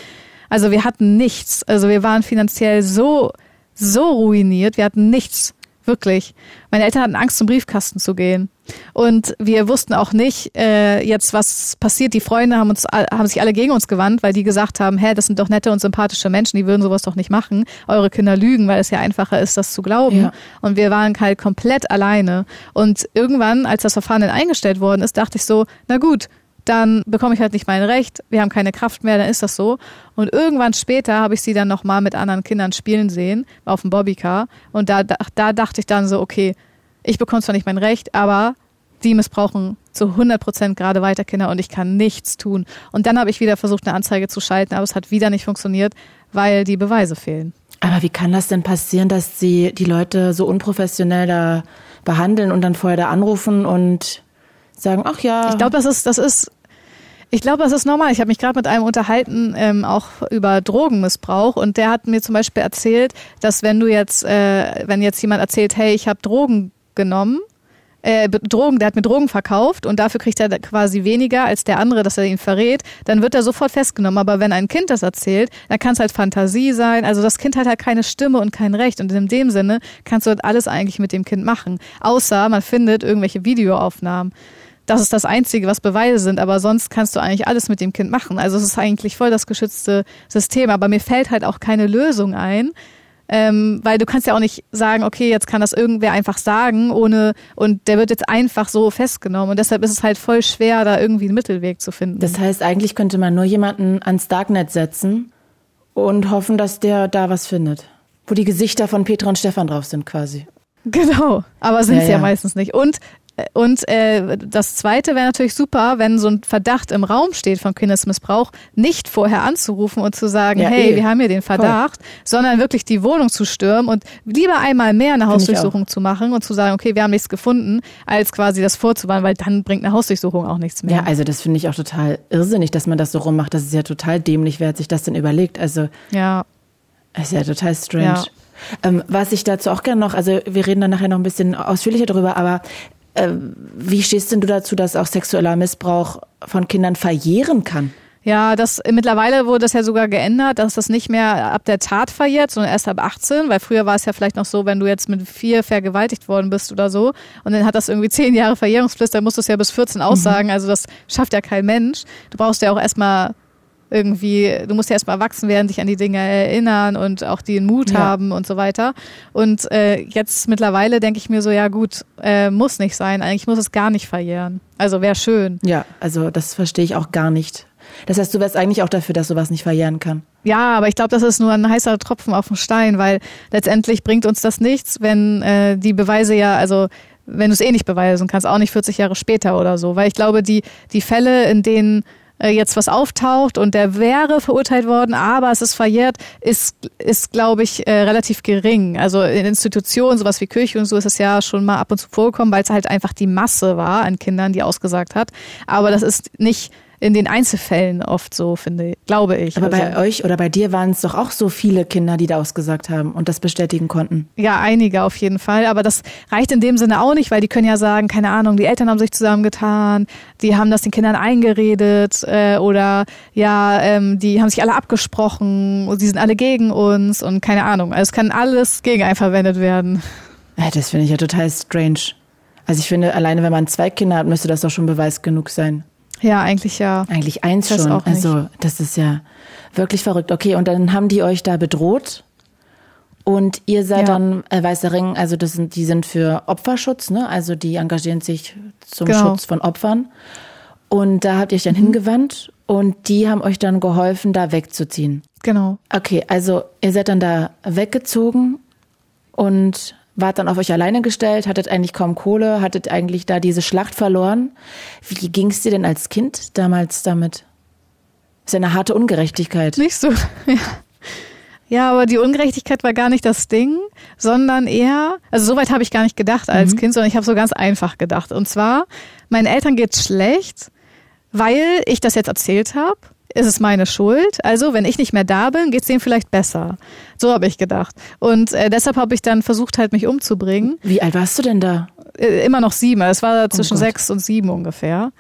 Also wir hatten nichts. Also wir waren finanziell so so ruiniert. Wir hatten nichts. Wirklich. Meine Eltern hatten Angst, zum Briefkasten zu gehen. Und wir wussten auch nicht, äh, jetzt was passiert. Die Freunde haben uns, haben sich alle gegen uns gewandt, weil die gesagt haben, hä, das sind doch nette und sympathische Menschen, die würden sowas doch nicht machen. Eure Kinder lügen, weil es ja einfacher ist, das zu glauben. Ja. Und wir waren halt komplett alleine. Und irgendwann, als das Verfahren dann eingestellt worden ist, dachte ich so, na gut, dann bekomme ich halt nicht mein Recht, wir haben keine Kraft mehr, dann ist das so. Und irgendwann später habe ich sie dann nochmal mit anderen Kindern spielen sehen, auf dem Bobbycar. Und da, da, da dachte ich dann so, okay, ich bekomme zwar nicht mein Recht, aber die missbrauchen zu 100 Prozent gerade weiter Kinder und ich kann nichts tun. Und dann habe ich wieder versucht, eine Anzeige zu schalten, aber es hat wieder nicht funktioniert, weil die Beweise fehlen. Aber wie kann das denn passieren, dass sie die Leute so unprofessionell da behandeln und dann vorher da anrufen und sagen, ach ja. Ich glaube, das ist, das ist, ich glaube, das ist normal. Ich habe mich gerade mit einem unterhalten, ähm, auch über Drogenmissbrauch, und der hat mir zum Beispiel erzählt, dass wenn du jetzt, äh, wenn jetzt jemand erzählt, hey, ich habe Drogen genommen, äh, Drogen, der hat mir Drogen verkauft und dafür kriegt er quasi weniger als der andere, dass er ihn verrät, dann wird er sofort festgenommen. Aber wenn ein Kind das erzählt, dann kann es halt Fantasie sein. Also das Kind hat halt keine Stimme und kein Recht. Und in dem Sinne kannst du halt alles eigentlich mit dem Kind machen. Außer man findet irgendwelche Videoaufnahmen das ist das Einzige, was Beweise sind, aber sonst kannst du eigentlich alles mit dem Kind machen. Also es ist eigentlich voll das geschützte System, aber mir fällt halt auch keine Lösung ein, ähm, weil du kannst ja auch nicht sagen, okay, jetzt kann das irgendwer einfach sagen, ohne und der wird jetzt einfach so festgenommen und deshalb ist es halt voll schwer, da irgendwie einen Mittelweg zu finden. Das heißt, eigentlich könnte man nur jemanden ans Darknet setzen und hoffen, dass der da was findet, wo die Gesichter von Petra und Stefan drauf sind, quasi. Genau, aber sind ja, ja, ja meistens nicht. Und und äh, das Zweite wäre natürlich super, wenn so ein Verdacht im Raum steht von Kindesmissbrauch, nicht vorher anzurufen und zu sagen, ja, hey, eh. wir haben hier den Verdacht, Voll. sondern wirklich die Wohnung zu stürmen und lieber einmal mehr eine Hausdurchsuchung zu machen und zu sagen, okay, wir haben nichts gefunden, als quasi das vorzuwarnen, weil dann bringt eine Hausdurchsuchung auch nichts mehr. Ja, also das finde ich auch total irrsinnig, dass man das so rummacht. Das ist ja total dämlich, wer hat sich das denn überlegt? Also ja, ist ja total strange. Ja. Ähm, was ich dazu auch gerne noch, also wir reden dann nachher noch ein bisschen ausführlicher darüber, aber wie stehst denn du dazu, dass auch sexueller Missbrauch von Kindern verjähren kann? Ja, das mittlerweile wurde das ja sogar geändert, dass das nicht mehr ab der Tat verjährt, sondern erst ab 18, weil früher war es ja vielleicht noch so, wenn du jetzt mit vier vergewaltigt worden bist oder so und dann hat das irgendwie zehn Jahre Verjährungsfrist, dann musst du es ja bis 14 mhm. aussagen. Mhm. Also das schafft ja kein Mensch. Du brauchst ja auch erstmal irgendwie, du musst ja erstmal erwachsen werden, dich an die Dinge erinnern und auch den Mut ja. haben und so weiter. Und äh, jetzt mittlerweile denke ich mir so, ja gut, äh, muss nicht sein. Eigentlich muss es gar nicht verjähren. Also wäre schön. Ja, also das verstehe ich auch gar nicht. Das heißt, du wärst eigentlich auch dafür, dass sowas nicht verjähren kann. Ja, aber ich glaube, das ist nur ein heißer Tropfen auf den Stein, weil letztendlich bringt uns das nichts, wenn äh, die Beweise ja, also wenn du es eh nicht beweisen kannst, auch nicht 40 Jahre später oder so. Weil ich glaube, die, die Fälle, in denen äh, jetzt was auftaucht und der wäre verurteilt worden, aber es ist verjährt, ist, ist glaube ich, äh, relativ gering. Also in Institutionen, sowas wie Kirche und so, ist es ja schon mal ab und zu vorgekommen, weil es halt einfach die Masse war an Kindern, die ausgesagt hat. Aber das ist nicht in den Einzelfällen oft so, finde, glaube ich. Aber also, bei euch oder bei dir waren es doch auch so viele Kinder, die da ausgesagt haben und das bestätigen konnten. Ja, einige auf jeden Fall. Aber das reicht in dem Sinne auch nicht, weil die können ja sagen, keine Ahnung, die Eltern haben sich zusammengetan, die haben das den Kindern eingeredet äh, oder ja, ähm, die haben sich alle abgesprochen und sie sind alle gegen uns und keine Ahnung. Also es kann alles gegen einen verwendet werden. Ja, das finde ich ja total strange. Also ich finde, alleine wenn man zwei Kinder hat, müsste das doch schon Beweis genug sein. Ja, eigentlich ja. Eigentlich eins das schon. Also das ist ja wirklich verrückt. Okay, und dann haben die euch da bedroht. Und ihr seid ja. dann äh, Weißer Ring, also das sind, die sind für Opferschutz, ne? Also die engagieren sich zum genau. Schutz von Opfern. Und da habt ihr euch dann mhm. hingewandt und die haben euch dann geholfen, da wegzuziehen. Genau. Okay, also ihr seid dann da weggezogen und wart dann auf euch alleine gestellt, hattet eigentlich kaum Kohle, hattet eigentlich da diese Schlacht verloren. Wie ging es dir denn als Kind damals damit? Das ist ja eine harte Ungerechtigkeit. Nicht so, ja. Ja, aber die Ungerechtigkeit war gar nicht das Ding, sondern eher, also soweit habe ich gar nicht gedacht als mhm. Kind, sondern ich habe so ganz einfach gedacht. Und zwar, meinen Eltern geht's schlecht, weil ich das jetzt erzählt habe ist es meine Schuld. Also, wenn ich nicht mehr da bin, geht es denen vielleicht besser. So habe ich gedacht. Und äh, deshalb habe ich dann versucht, halt mich umzubringen. Wie alt warst du denn da? Äh, immer noch sieben. Es war oh zwischen oh sechs und sieben ungefähr.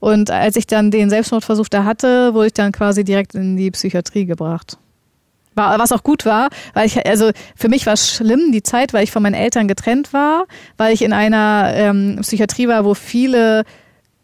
Und als ich dann den Selbstmordversuch da hatte, wurde ich dann quasi direkt in die Psychiatrie gebracht. War, was auch gut war, weil ich, also für mich war es schlimm, die Zeit, weil ich von meinen Eltern getrennt war, weil ich in einer ähm, Psychiatrie war, wo viele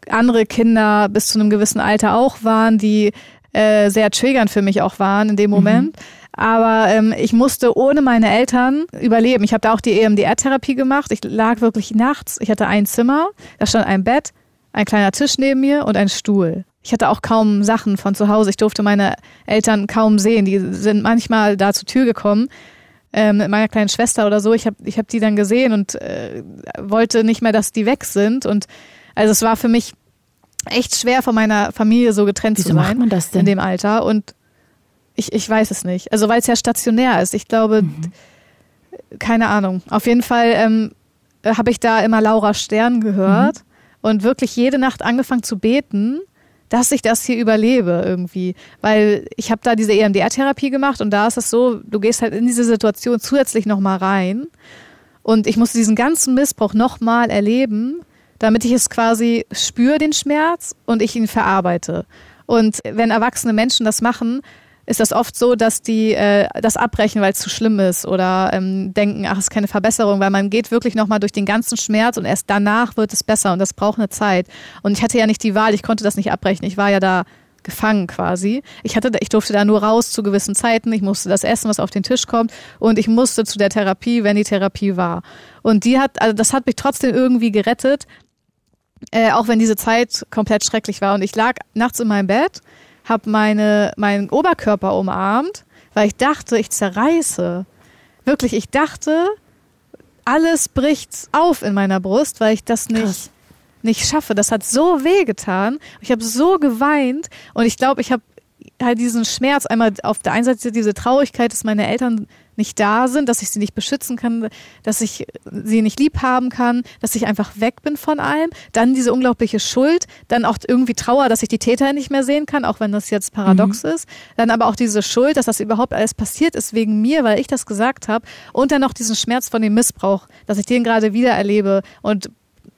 andere Kinder bis zu einem gewissen Alter auch waren, die äh, sehr triggernd für mich auch waren in dem Moment. Mhm. Aber ähm, ich musste ohne meine Eltern überleben. Ich habe da auch die EMDR-Therapie gemacht. Ich lag wirklich nachts. Ich hatte ein Zimmer, da stand ein Bett, ein kleiner Tisch neben mir und ein Stuhl. Ich hatte auch kaum Sachen von zu Hause. Ich durfte meine Eltern kaum sehen. Die sind manchmal da zur Tür gekommen äh, mit meiner kleinen Schwester oder so. Ich habe ich hab die dann gesehen und äh, wollte nicht mehr, dass die weg sind. Und also es war für mich echt schwer von meiner Familie so getrennt Wieso zu sein. Macht man das denn? In dem Alter. Und ich, ich weiß es nicht. Also weil es ja stationär ist. Ich glaube, mhm. keine Ahnung. Auf jeden Fall ähm, habe ich da immer Laura Stern gehört mhm. und wirklich jede Nacht angefangen zu beten, dass ich das hier überlebe irgendwie. Weil ich habe da diese EMDR-Therapie gemacht und da ist es so, du gehst halt in diese Situation zusätzlich nochmal rein. Und ich musste diesen ganzen Missbrauch nochmal erleben damit ich es quasi spüre, den Schmerz, und ich ihn verarbeite. Und wenn erwachsene Menschen das machen, ist das oft so, dass die äh, das abbrechen, weil es zu schlimm ist oder ähm, denken, ach, es ist keine Verbesserung, weil man geht wirklich nochmal durch den ganzen Schmerz und erst danach wird es besser und das braucht eine Zeit. Und ich hatte ja nicht die Wahl, ich konnte das nicht abbrechen. Ich war ja da gefangen quasi. Ich hatte, ich durfte da nur raus zu gewissen Zeiten. Ich musste das essen, was auf den Tisch kommt, und ich musste zu der Therapie, wenn die Therapie war. Und die hat, also das hat mich trotzdem irgendwie gerettet, äh, auch wenn diese Zeit komplett schrecklich war. Und ich lag nachts in meinem Bett, habe meine, meinen Oberkörper umarmt, weil ich dachte, ich zerreiße. Wirklich, ich dachte, alles bricht auf in meiner Brust, weil ich das nicht, nicht schaffe. Das hat so weh getan. Ich habe so geweint und ich glaube, ich habe halt diesen Schmerz einmal auf der einen Seite diese Traurigkeit, dass meine Eltern nicht da sind, dass ich sie nicht beschützen kann, dass ich sie nicht lieb haben kann, dass ich einfach weg bin von allem. Dann diese unglaubliche Schuld, dann auch irgendwie Trauer, dass ich die Täter nicht mehr sehen kann, auch wenn das jetzt paradox mhm. ist. Dann aber auch diese Schuld, dass das überhaupt alles passiert ist wegen mir, weil ich das gesagt habe. Und dann noch diesen Schmerz von dem Missbrauch, dass ich den gerade wieder erlebe und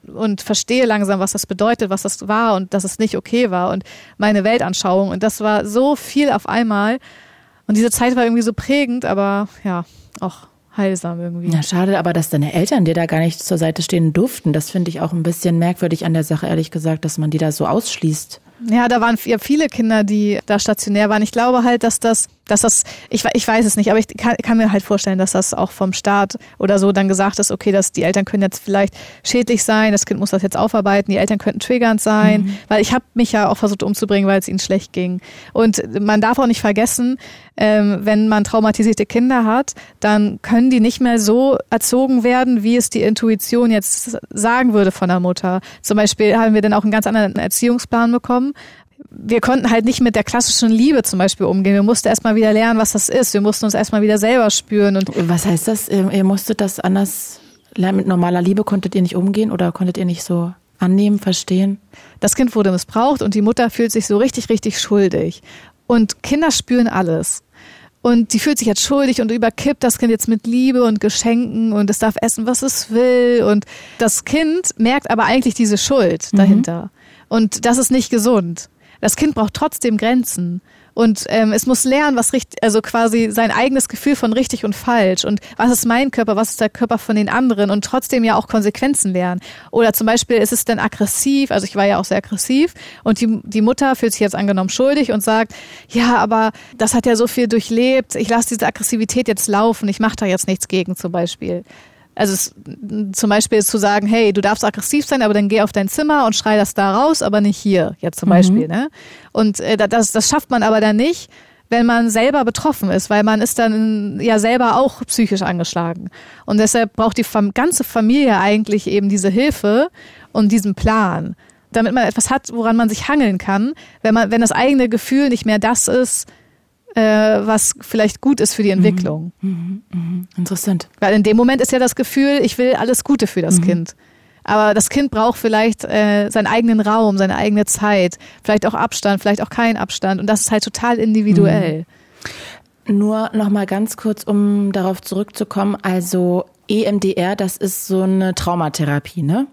und verstehe langsam, was das bedeutet, was das war und dass es nicht okay war und meine Weltanschauung. Und das war so viel auf einmal. Und diese Zeit war irgendwie so prägend, aber ja, auch heilsam irgendwie. Ja, schade, aber dass deine Eltern dir da gar nicht zur Seite stehen durften, das finde ich auch ein bisschen merkwürdig an der Sache, ehrlich gesagt, dass man die da so ausschließt. Ja, da waren ja viele Kinder, die da stationär waren. Ich glaube halt, dass das dass das, ich, ich weiß es nicht, aber ich kann, kann, mir halt vorstellen, dass das auch vom Staat oder so dann gesagt ist, okay, dass die Eltern können jetzt vielleicht schädlich sein, das Kind muss das jetzt aufarbeiten, die Eltern könnten triggernd sein, mhm. weil ich habe mich ja auch versucht umzubringen, weil es ihnen schlecht ging. Und man darf auch nicht vergessen, ähm, wenn man traumatisierte Kinder hat, dann können die nicht mehr so erzogen werden, wie es die Intuition jetzt sagen würde von der Mutter. Zum Beispiel haben wir dann auch einen ganz anderen Erziehungsplan bekommen, wir konnten halt nicht mit der klassischen Liebe zum Beispiel umgehen. Wir mussten erstmal wieder lernen, was das ist. Wir mussten uns erstmal wieder selber spüren. Und was heißt das? Ihr musstet das anders lernen? Mit normaler Liebe konntet ihr nicht umgehen oder konntet ihr nicht so annehmen, verstehen? Das Kind wurde missbraucht und die Mutter fühlt sich so richtig, richtig schuldig. Und Kinder spüren alles. Und die fühlt sich jetzt schuldig und überkippt das Kind jetzt mit Liebe und Geschenken und es darf essen, was es will. Und das Kind merkt aber eigentlich diese Schuld mhm. dahinter. Mhm. Und das ist nicht gesund das Kind braucht trotzdem Grenzen. Und ähm, es muss lernen, was richtig, also quasi sein eigenes Gefühl von richtig und falsch und was ist mein Körper, was ist der Körper von den anderen und trotzdem ja auch Konsequenzen lernen. Oder zum Beispiel ist es dann aggressiv, also ich war ja auch sehr aggressiv und die, die Mutter fühlt sich jetzt angenommen schuldig und sagt, ja, aber das hat ja so viel durchlebt, ich lasse diese Aggressivität jetzt laufen, ich mache da jetzt nichts gegen zum Beispiel. Also es, zum Beispiel ist zu sagen, hey, du darfst aggressiv sein, aber dann geh auf dein Zimmer und schrei das da raus, aber nicht hier, jetzt zum mhm. Beispiel. Ne? Und äh, das, das schafft man aber dann nicht, wenn man selber betroffen ist, weil man ist dann ja selber auch psychisch angeschlagen. Und deshalb braucht die ganze Familie eigentlich eben diese Hilfe und diesen Plan, damit man etwas hat, woran man sich hangeln kann, wenn man, wenn das eigene Gefühl nicht mehr das ist, was vielleicht gut ist für die mhm. Entwicklung. Mhm, mh, mh. Interessant. Weil in dem Moment ist ja das Gefühl, ich will alles Gute für das mhm. Kind. Aber das Kind braucht vielleicht äh, seinen eigenen Raum, seine eigene Zeit, vielleicht auch Abstand, vielleicht auch keinen Abstand. Und das ist halt total individuell. Mhm. Nur noch mal ganz kurz, um darauf zurückzukommen. Also EMDR, das ist so eine Traumatherapie, ne?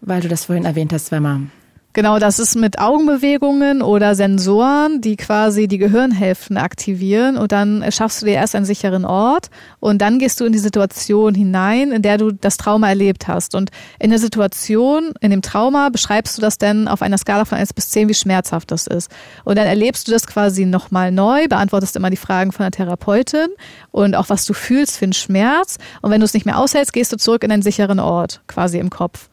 Weil du das vorhin erwähnt hast, man Genau, das ist mit Augenbewegungen oder Sensoren, die quasi die Gehirnhälften aktivieren und dann schaffst du dir erst einen sicheren Ort und dann gehst du in die Situation hinein, in der du das Trauma erlebt hast. Und in der Situation, in dem Trauma, beschreibst du das dann auf einer Skala von 1 bis 10, wie schmerzhaft das ist. Und dann erlebst du das quasi nochmal neu, beantwortest immer die Fragen von der Therapeutin und auch was du fühlst für einen Schmerz. Und wenn du es nicht mehr aushältst, gehst du zurück in einen sicheren Ort, quasi im Kopf.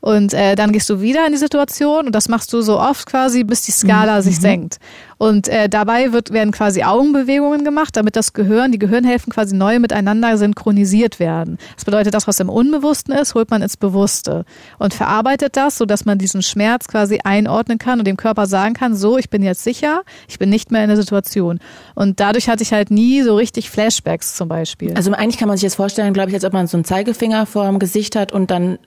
Und äh, dann gehst du wieder in die Situation und das machst du so oft quasi, bis die Skala mhm. sich senkt. Und äh, dabei wird, werden quasi Augenbewegungen gemacht, damit das Gehirn, die Gehirnhälften quasi neu miteinander synchronisiert werden. Das bedeutet, das, was im Unbewussten ist, holt man ins Bewusste und verarbeitet das, sodass man diesen Schmerz quasi einordnen kann und dem Körper sagen kann, so, ich bin jetzt sicher, ich bin nicht mehr in der Situation. Und dadurch hatte ich halt nie so richtig Flashbacks zum Beispiel. Also eigentlich kann man sich jetzt vorstellen, glaube ich, als ob man so einen Zeigefinger vor dem Gesicht hat und dann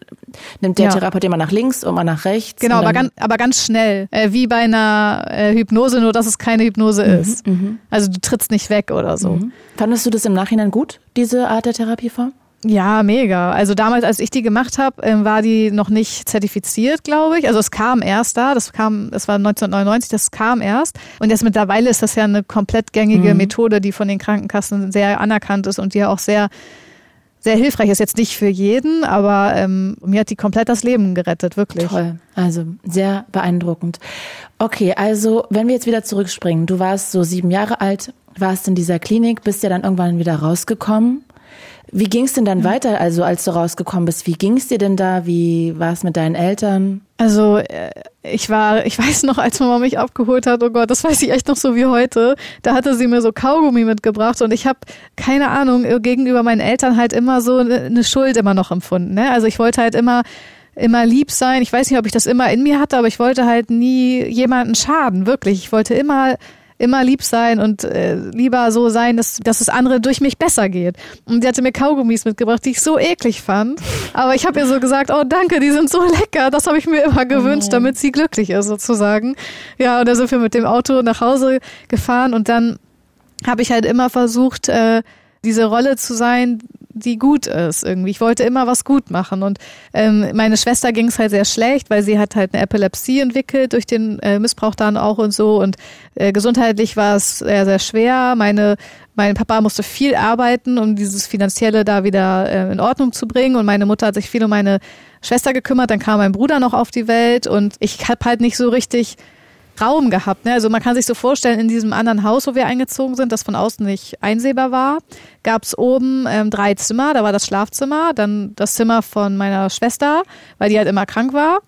nimmt der ja. Therapeut immer nach links und mal nach rechts. Genau, aber ganz, aber ganz schnell, äh, wie bei einer äh, Hypnose, nur dass es keine Hypnose mhm, ist. Mhm. Also du trittst nicht weg oder so. Mhm. Fandest du das im Nachhinein gut, diese Art der Therapieform? Ja, mega. Also damals, als ich die gemacht habe, ähm, war die noch nicht zertifiziert, glaube ich. Also es kam erst da, das kam, das war 1999, das kam erst. Und jetzt mittlerweile ist das ja eine komplett gängige mhm. Methode, die von den Krankenkassen sehr anerkannt ist und die ja auch sehr sehr hilfreich ist. Jetzt nicht für jeden, aber ähm, mir hat die komplett das Leben gerettet, wirklich. Toll. Also sehr beeindruckend. Okay, also wenn wir jetzt wieder zurückspringen, du warst so sieben Jahre alt, warst in dieser Klinik, bist ja dann irgendwann wieder rausgekommen. Wie ging es denn dann weiter, also als du rausgekommen bist? Wie ging es dir denn da? Wie war es mit deinen Eltern? Also äh, ich war, ich weiß noch, als Mama mich abgeholt hat, oh Gott, das weiß ich echt noch so wie heute. Da hatte sie mir so Kaugummi mitgebracht und ich habe keine Ahnung äh, gegenüber meinen Eltern halt immer so eine ne Schuld immer noch empfunden. Ne? Also ich wollte halt immer immer lieb sein. Ich weiß nicht, ob ich das immer in mir hatte, aber ich wollte halt nie jemanden schaden, wirklich. Ich wollte immer immer lieb sein und äh, lieber so sein, dass, dass es andere durch mich besser geht. Und sie hatte mir Kaugummis mitgebracht, die ich so eklig fand. Aber ich habe ihr so gesagt, oh danke, die sind so lecker. Das habe ich mir immer gewünscht, oh damit sie glücklich ist sozusagen. Ja, und da sind wir mit dem Auto nach Hause gefahren und dann habe ich halt immer versucht, äh, diese Rolle zu sein, die gut ist irgendwie. Ich wollte immer was gut machen. Und ähm, meine Schwester ging es halt sehr schlecht, weil sie hat halt eine Epilepsie entwickelt durch den äh, Missbrauch dann auch und so. Und äh, gesundheitlich war es sehr, sehr schwer. Meine mein Papa musste viel arbeiten, um dieses Finanzielle da wieder äh, in Ordnung zu bringen. Und meine Mutter hat sich viel um meine Schwester gekümmert. Dann kam mein Bruder noch auf die Welt und ich habe halt nicht so richtig Raum gehabt. Ne? Also man kann sich so vorstellen, in diesem anderen Haus, wo wir eingezogen sind, das von außen nicht einsehbar war, gab es oben ähm, drei Zimmer. Da war das Schlafzimmer, dann das Zimmer von meiner Schwester, weil die halt immer krank war.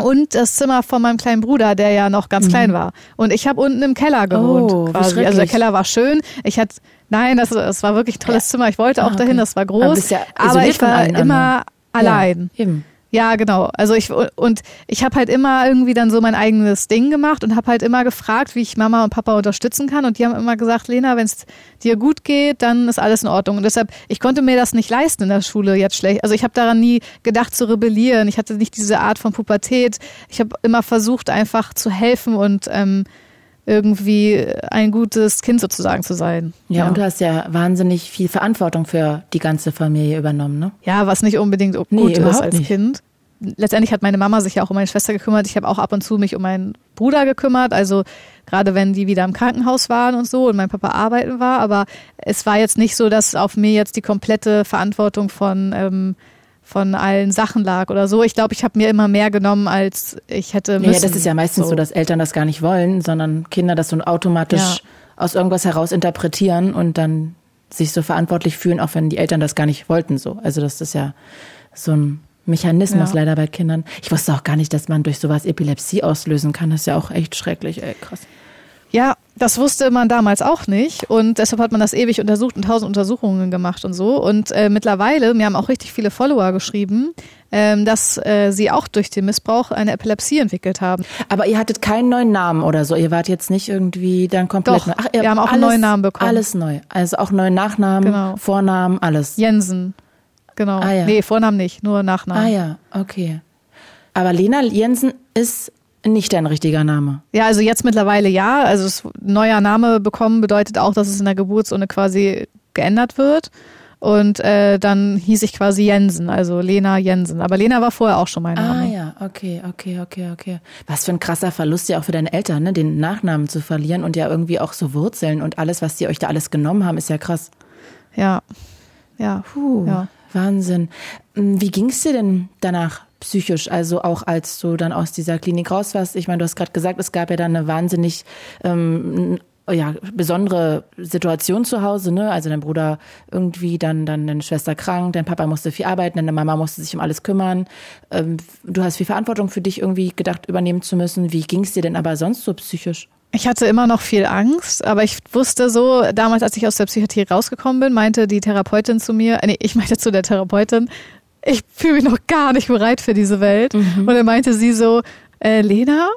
Und das Zimmer von meinem kleinen Bruder, der ja noch ganz mhm. klein war. Und ich habe unten im Keller gewohnt. Oh, quasi. Also der Keller war schön. Ich hatte, nein, das, das war wirklich ein tolles ja. Zimmer. Ich wollte auch ah, dahin, das war groß. Aber, ja aber ich war immer allein. Ja, eben. Ja, genau. Also ich und ich habe halt immer irgendwie dann so mein eigenes Ding gemacht und habe halt immer gefragt, wie ich Mama und Papa unterstützen kann und die haben immer gesagt, Lena, wenn es dir gut geht, dann ist alles in Ordnung und deshalb ich konnte mir das nicht leisten in der Schule jetzt schlecht. Also ich habe daran nie gedacht zu rebellieren. Ich hatte nicht diese Art von Pubertät. Ich habe immer versucht einfach zu helfen und ähm, irgendwie ein gutes Kind sozusagen zu sein. Ja, ja, und du hast ja wahnsinnig viel Verantwortung für die ganze Familie übernommen, ne? Ja, was nicht unbedingt gut nee, ist als nicht. Kind. Letztendlich hat meine Mama sich ja auch um meine Schwester gekümmert. Ich habe auch ab und zu mich um meinen Bruder gekümmert. Also gerade wenn die wieder im Krankenhaus waren und so und mein Papa arbeiten war. Aber es war jetzt nicht so, dass auf mir jetzt die komplette Verantwortung von ähm, von allen Sachen lag oder so. Ich glaube, ich habe mir immer mehr genommen, als ich hätte müssen. Ja, das ist ja meistens so. so, dass Eltern das gar nicht wollen, sondern Kinder das so automatisch ja. aus irgendwas heraus interpretieren und dann sich so verantwortlich fühlen, auch wenn die Eltern das gar nicht wollten. So, also das ist ja so ein Mechanismus ja. leider bei Kindern. Ich wusste auch gar nicht, dass man durch sowas Epilepsie auslösen kann. Das ist ja auch echt schrecklich, ey, krass. Ja, das wusste man damals auch nicht und deshalb hat man das ewig untersucht und tausend Untersuchungen gemacht und so. Und äh, mittlerweile, mir haben auch richtig viele Follower geschrieben, ähm, dass äh, sie auch durch den Missbrauch eine Epilepsie entwickelt haben. Aber ihr hattet keinen neuen Namen oder so. Ihr wart jetzt nicht irgendwie dann komplett. Doch, Ach, wir haben auch alles, einen neuen Namen bekommen. Alles neu. Also auch neuen Nachnamen, genau. Vornamen, alles. Jensen. Genau. Ah, ja. Nee, Vornamen nicht, nur Nachnamen. Ah ja, okay. Aber Lena Jensen ist nicht dein richtiger Name. Ja, also jetzt mittlerweile ja. Also es, neuer Name bekommen bedeutet auch, dass es in der Geburtsurne quasi geändert wird. Und äh, dann hieß ich quasi Jensen, also Lena Jensen. Aber Lena war vorher auch schon mein Name. Ah ja, okay, okay, okay, okay. Was für ein krasser Verlust ja auch für deine Eltern, ne? den Nachnamen zu verlieren und ja irgendwie auch so Wurzeln und alles, was die euch da alles genommen haben, ist ja krass. Ja, ja. Puh, ja. Wahnsinn. Hm, wie ging es dir denn danach psychisch, also auch als du dann aus dieser Klinik raus warst? Ich meine, du hast gerade gesagt, es gab ja dann eine wahnsinnig ähm, ja, besondere Situation zu Hause, ne? Also dein Bruder irgendwie, dann, dann deine Schwester krank, dein Papa musste viel arbeiten, deine Mama musste sich um alles kümmern. Ähm, du hast viel Verantwortung für dich irgendwie gedacht, übernehmen zu müssen. Wie ging es dir denn aber sonst so psychisch? Ich hatte immer noch viel Angst, aber ich wusste so, damals, als ich aus der Psychiatrie rausgekommen bin, meinte die Therapeutin zu mir, äh, nee, ich meinte zu der Therapeutin, ich fühle mich noch gar nicht bereit für diese Welt. Mhm. Und dann meinte sie so, äh, Lena,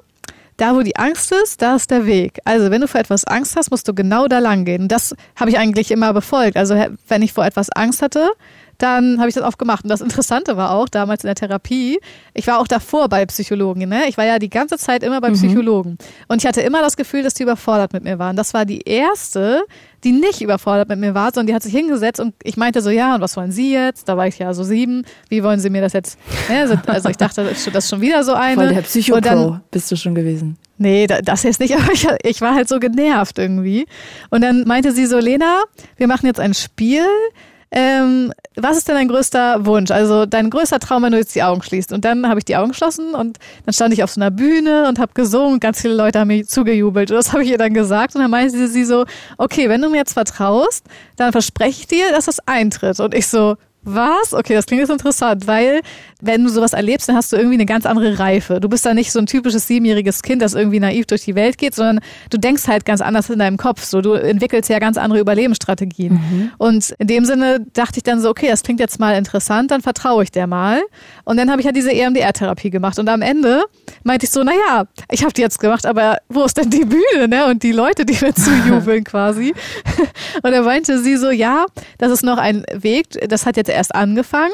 da wo die Angst ist, da ist der Weg. Also wenn du vor etwas Angst hast, musst du genau da lang gehen. Das habe ich eigentlich immer befolgt. Also wenn ich vor etwas Angst hatte, dann habe ich das oft gemacht. Und das Interessante war auch damals in der Therapie, ich war auch davor bei Psychologen. Ne? Ich war ja die ganze Zeit immer bei mhm. Psychologen. Und ich hatte immer das Gefühl, dass die überfordert mit mir waren. Das war die erste, die nicht überfordert mit mir war, sondern die hat sich hingesetzt und ich meinte so, ja, und was wollen Sie jetzt? Da war ich ja so sieben. Wie wollen Sie mir das jetzt? Ne? Also ich dachte, das ist schon wieder so eine. Voll der Psycho bist du schon gewesen. Nee, das jetzt nicht, aber ich, ich war halt so genervt irgendwie. Und dann meinte sie so, Lena, wir machen jetzt ein Spiel ähm, was ist denn dein größter Wunsch? Also dein größter Traum, wenn du jetzt die Augen schließt. Und dann habe ich die Augen geschlossen und dann stand ich auf so einer Bühne und habe gesungen. Ganz viele Leute haben mir zugejubelt. Und das habe ich ihr dann gesagt. Und dann meinte sie so, okay, wenn du mir jetzt vertraust, dann verspreche ich dir, dass das eintritt. Und ich so, was? Okay, das klingt jetzt interessant, weil wenn du sowas erlebst, dann hast du irgendwie eine ganz andere Reife. Du bist da nicht so ein typisches siebenjähriges Kind, das irgendwie naiv durch die Welt geht, sondern du denkst halt ganz anders in deinem Kopf. So, du entwickelst ja ganz andere Überlebensstrategien. Mhm. Und in dem Sinne dachte ich dann so, okay, das klingt jetzt mal interessant, dann vertraue ich der mal. Und dann habe ich ja diese EMDR-Therapie gemacht. Und am Ende meinte ich so, naja, ich habe die jetzt gemacht, aber wo ist denn die Bühne, ne? Und die Leute, die mir zujubeln quasi. Und er meinte sie so, ja, das ist noch ein Weg, das hat jetzt erst angefangen.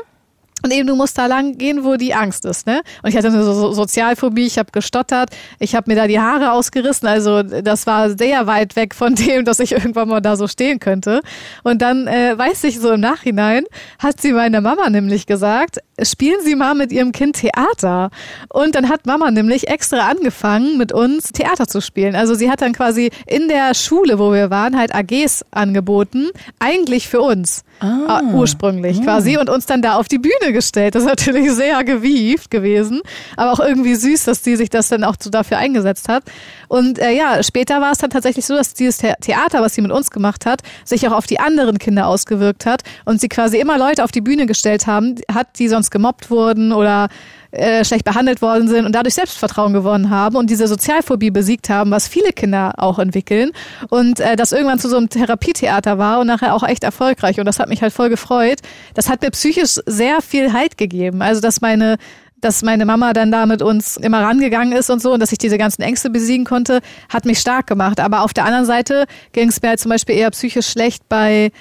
Und eben, du musst da lang gehen, wo die Angst ist, ne? Und ich hatte eine so Sozialphobie, ich habe gestottert, ich habe mir da die Haare ausgerissen, also das war sehr weit weg von dem, dass ich irgendwann mal da so stehen könnte. Und dann äh, weiß ich so im Nachhinein, hat sie meiner Mama nämlich gesagt, spielen Sie mal mit Ihrem Kind Theater. Und dann hat Mama nämlich extra angefangen, mit uns Theater zu spielen. Also sie hat dann quasi in der Schule, wo wir waren, halt AGs angeboten, eigentlich für uns. Ah, ursprünglich ah. quasi und uns dann da auf die Bühne gestellt. Das ist natürlich sehr gewieft gewesen, aber auch irgendwie süß, dass die sich das dann auch so dafür eingesetzt hat. Und äh, ja, später war es dann tatsächlich so, dass dieses Theater, was sie mit uns gemacht hat, sich auch auf die anderen Kinder ausgewirkt hat und sie quasi immer Leute auf die Bühne gestellt haben, hat, die sonst gemobbt wurden oder äh, schlecht behandelt worden sind und dadurch Selbstvertrauen gewonnen haben und diese Sozialphobie besiegt haben, was viele Kinder auch entwickeln und äh, das irgendwann zu so einem Therapietheater war und nachher auch echt erfolgreich und das hat mich halt voll gefreut. Das hat mir psychisch sehr viel Halt gegeben. Also dass meine dass meine Mama dann da mit uns immer rangegangen ist und so und dass ich diese ganzen Ängste besiegen konnte, hat mich stark gemacht. Aber auf der anderen Seite ging es mir halt zum Beispiel eher psychisch schlecht bei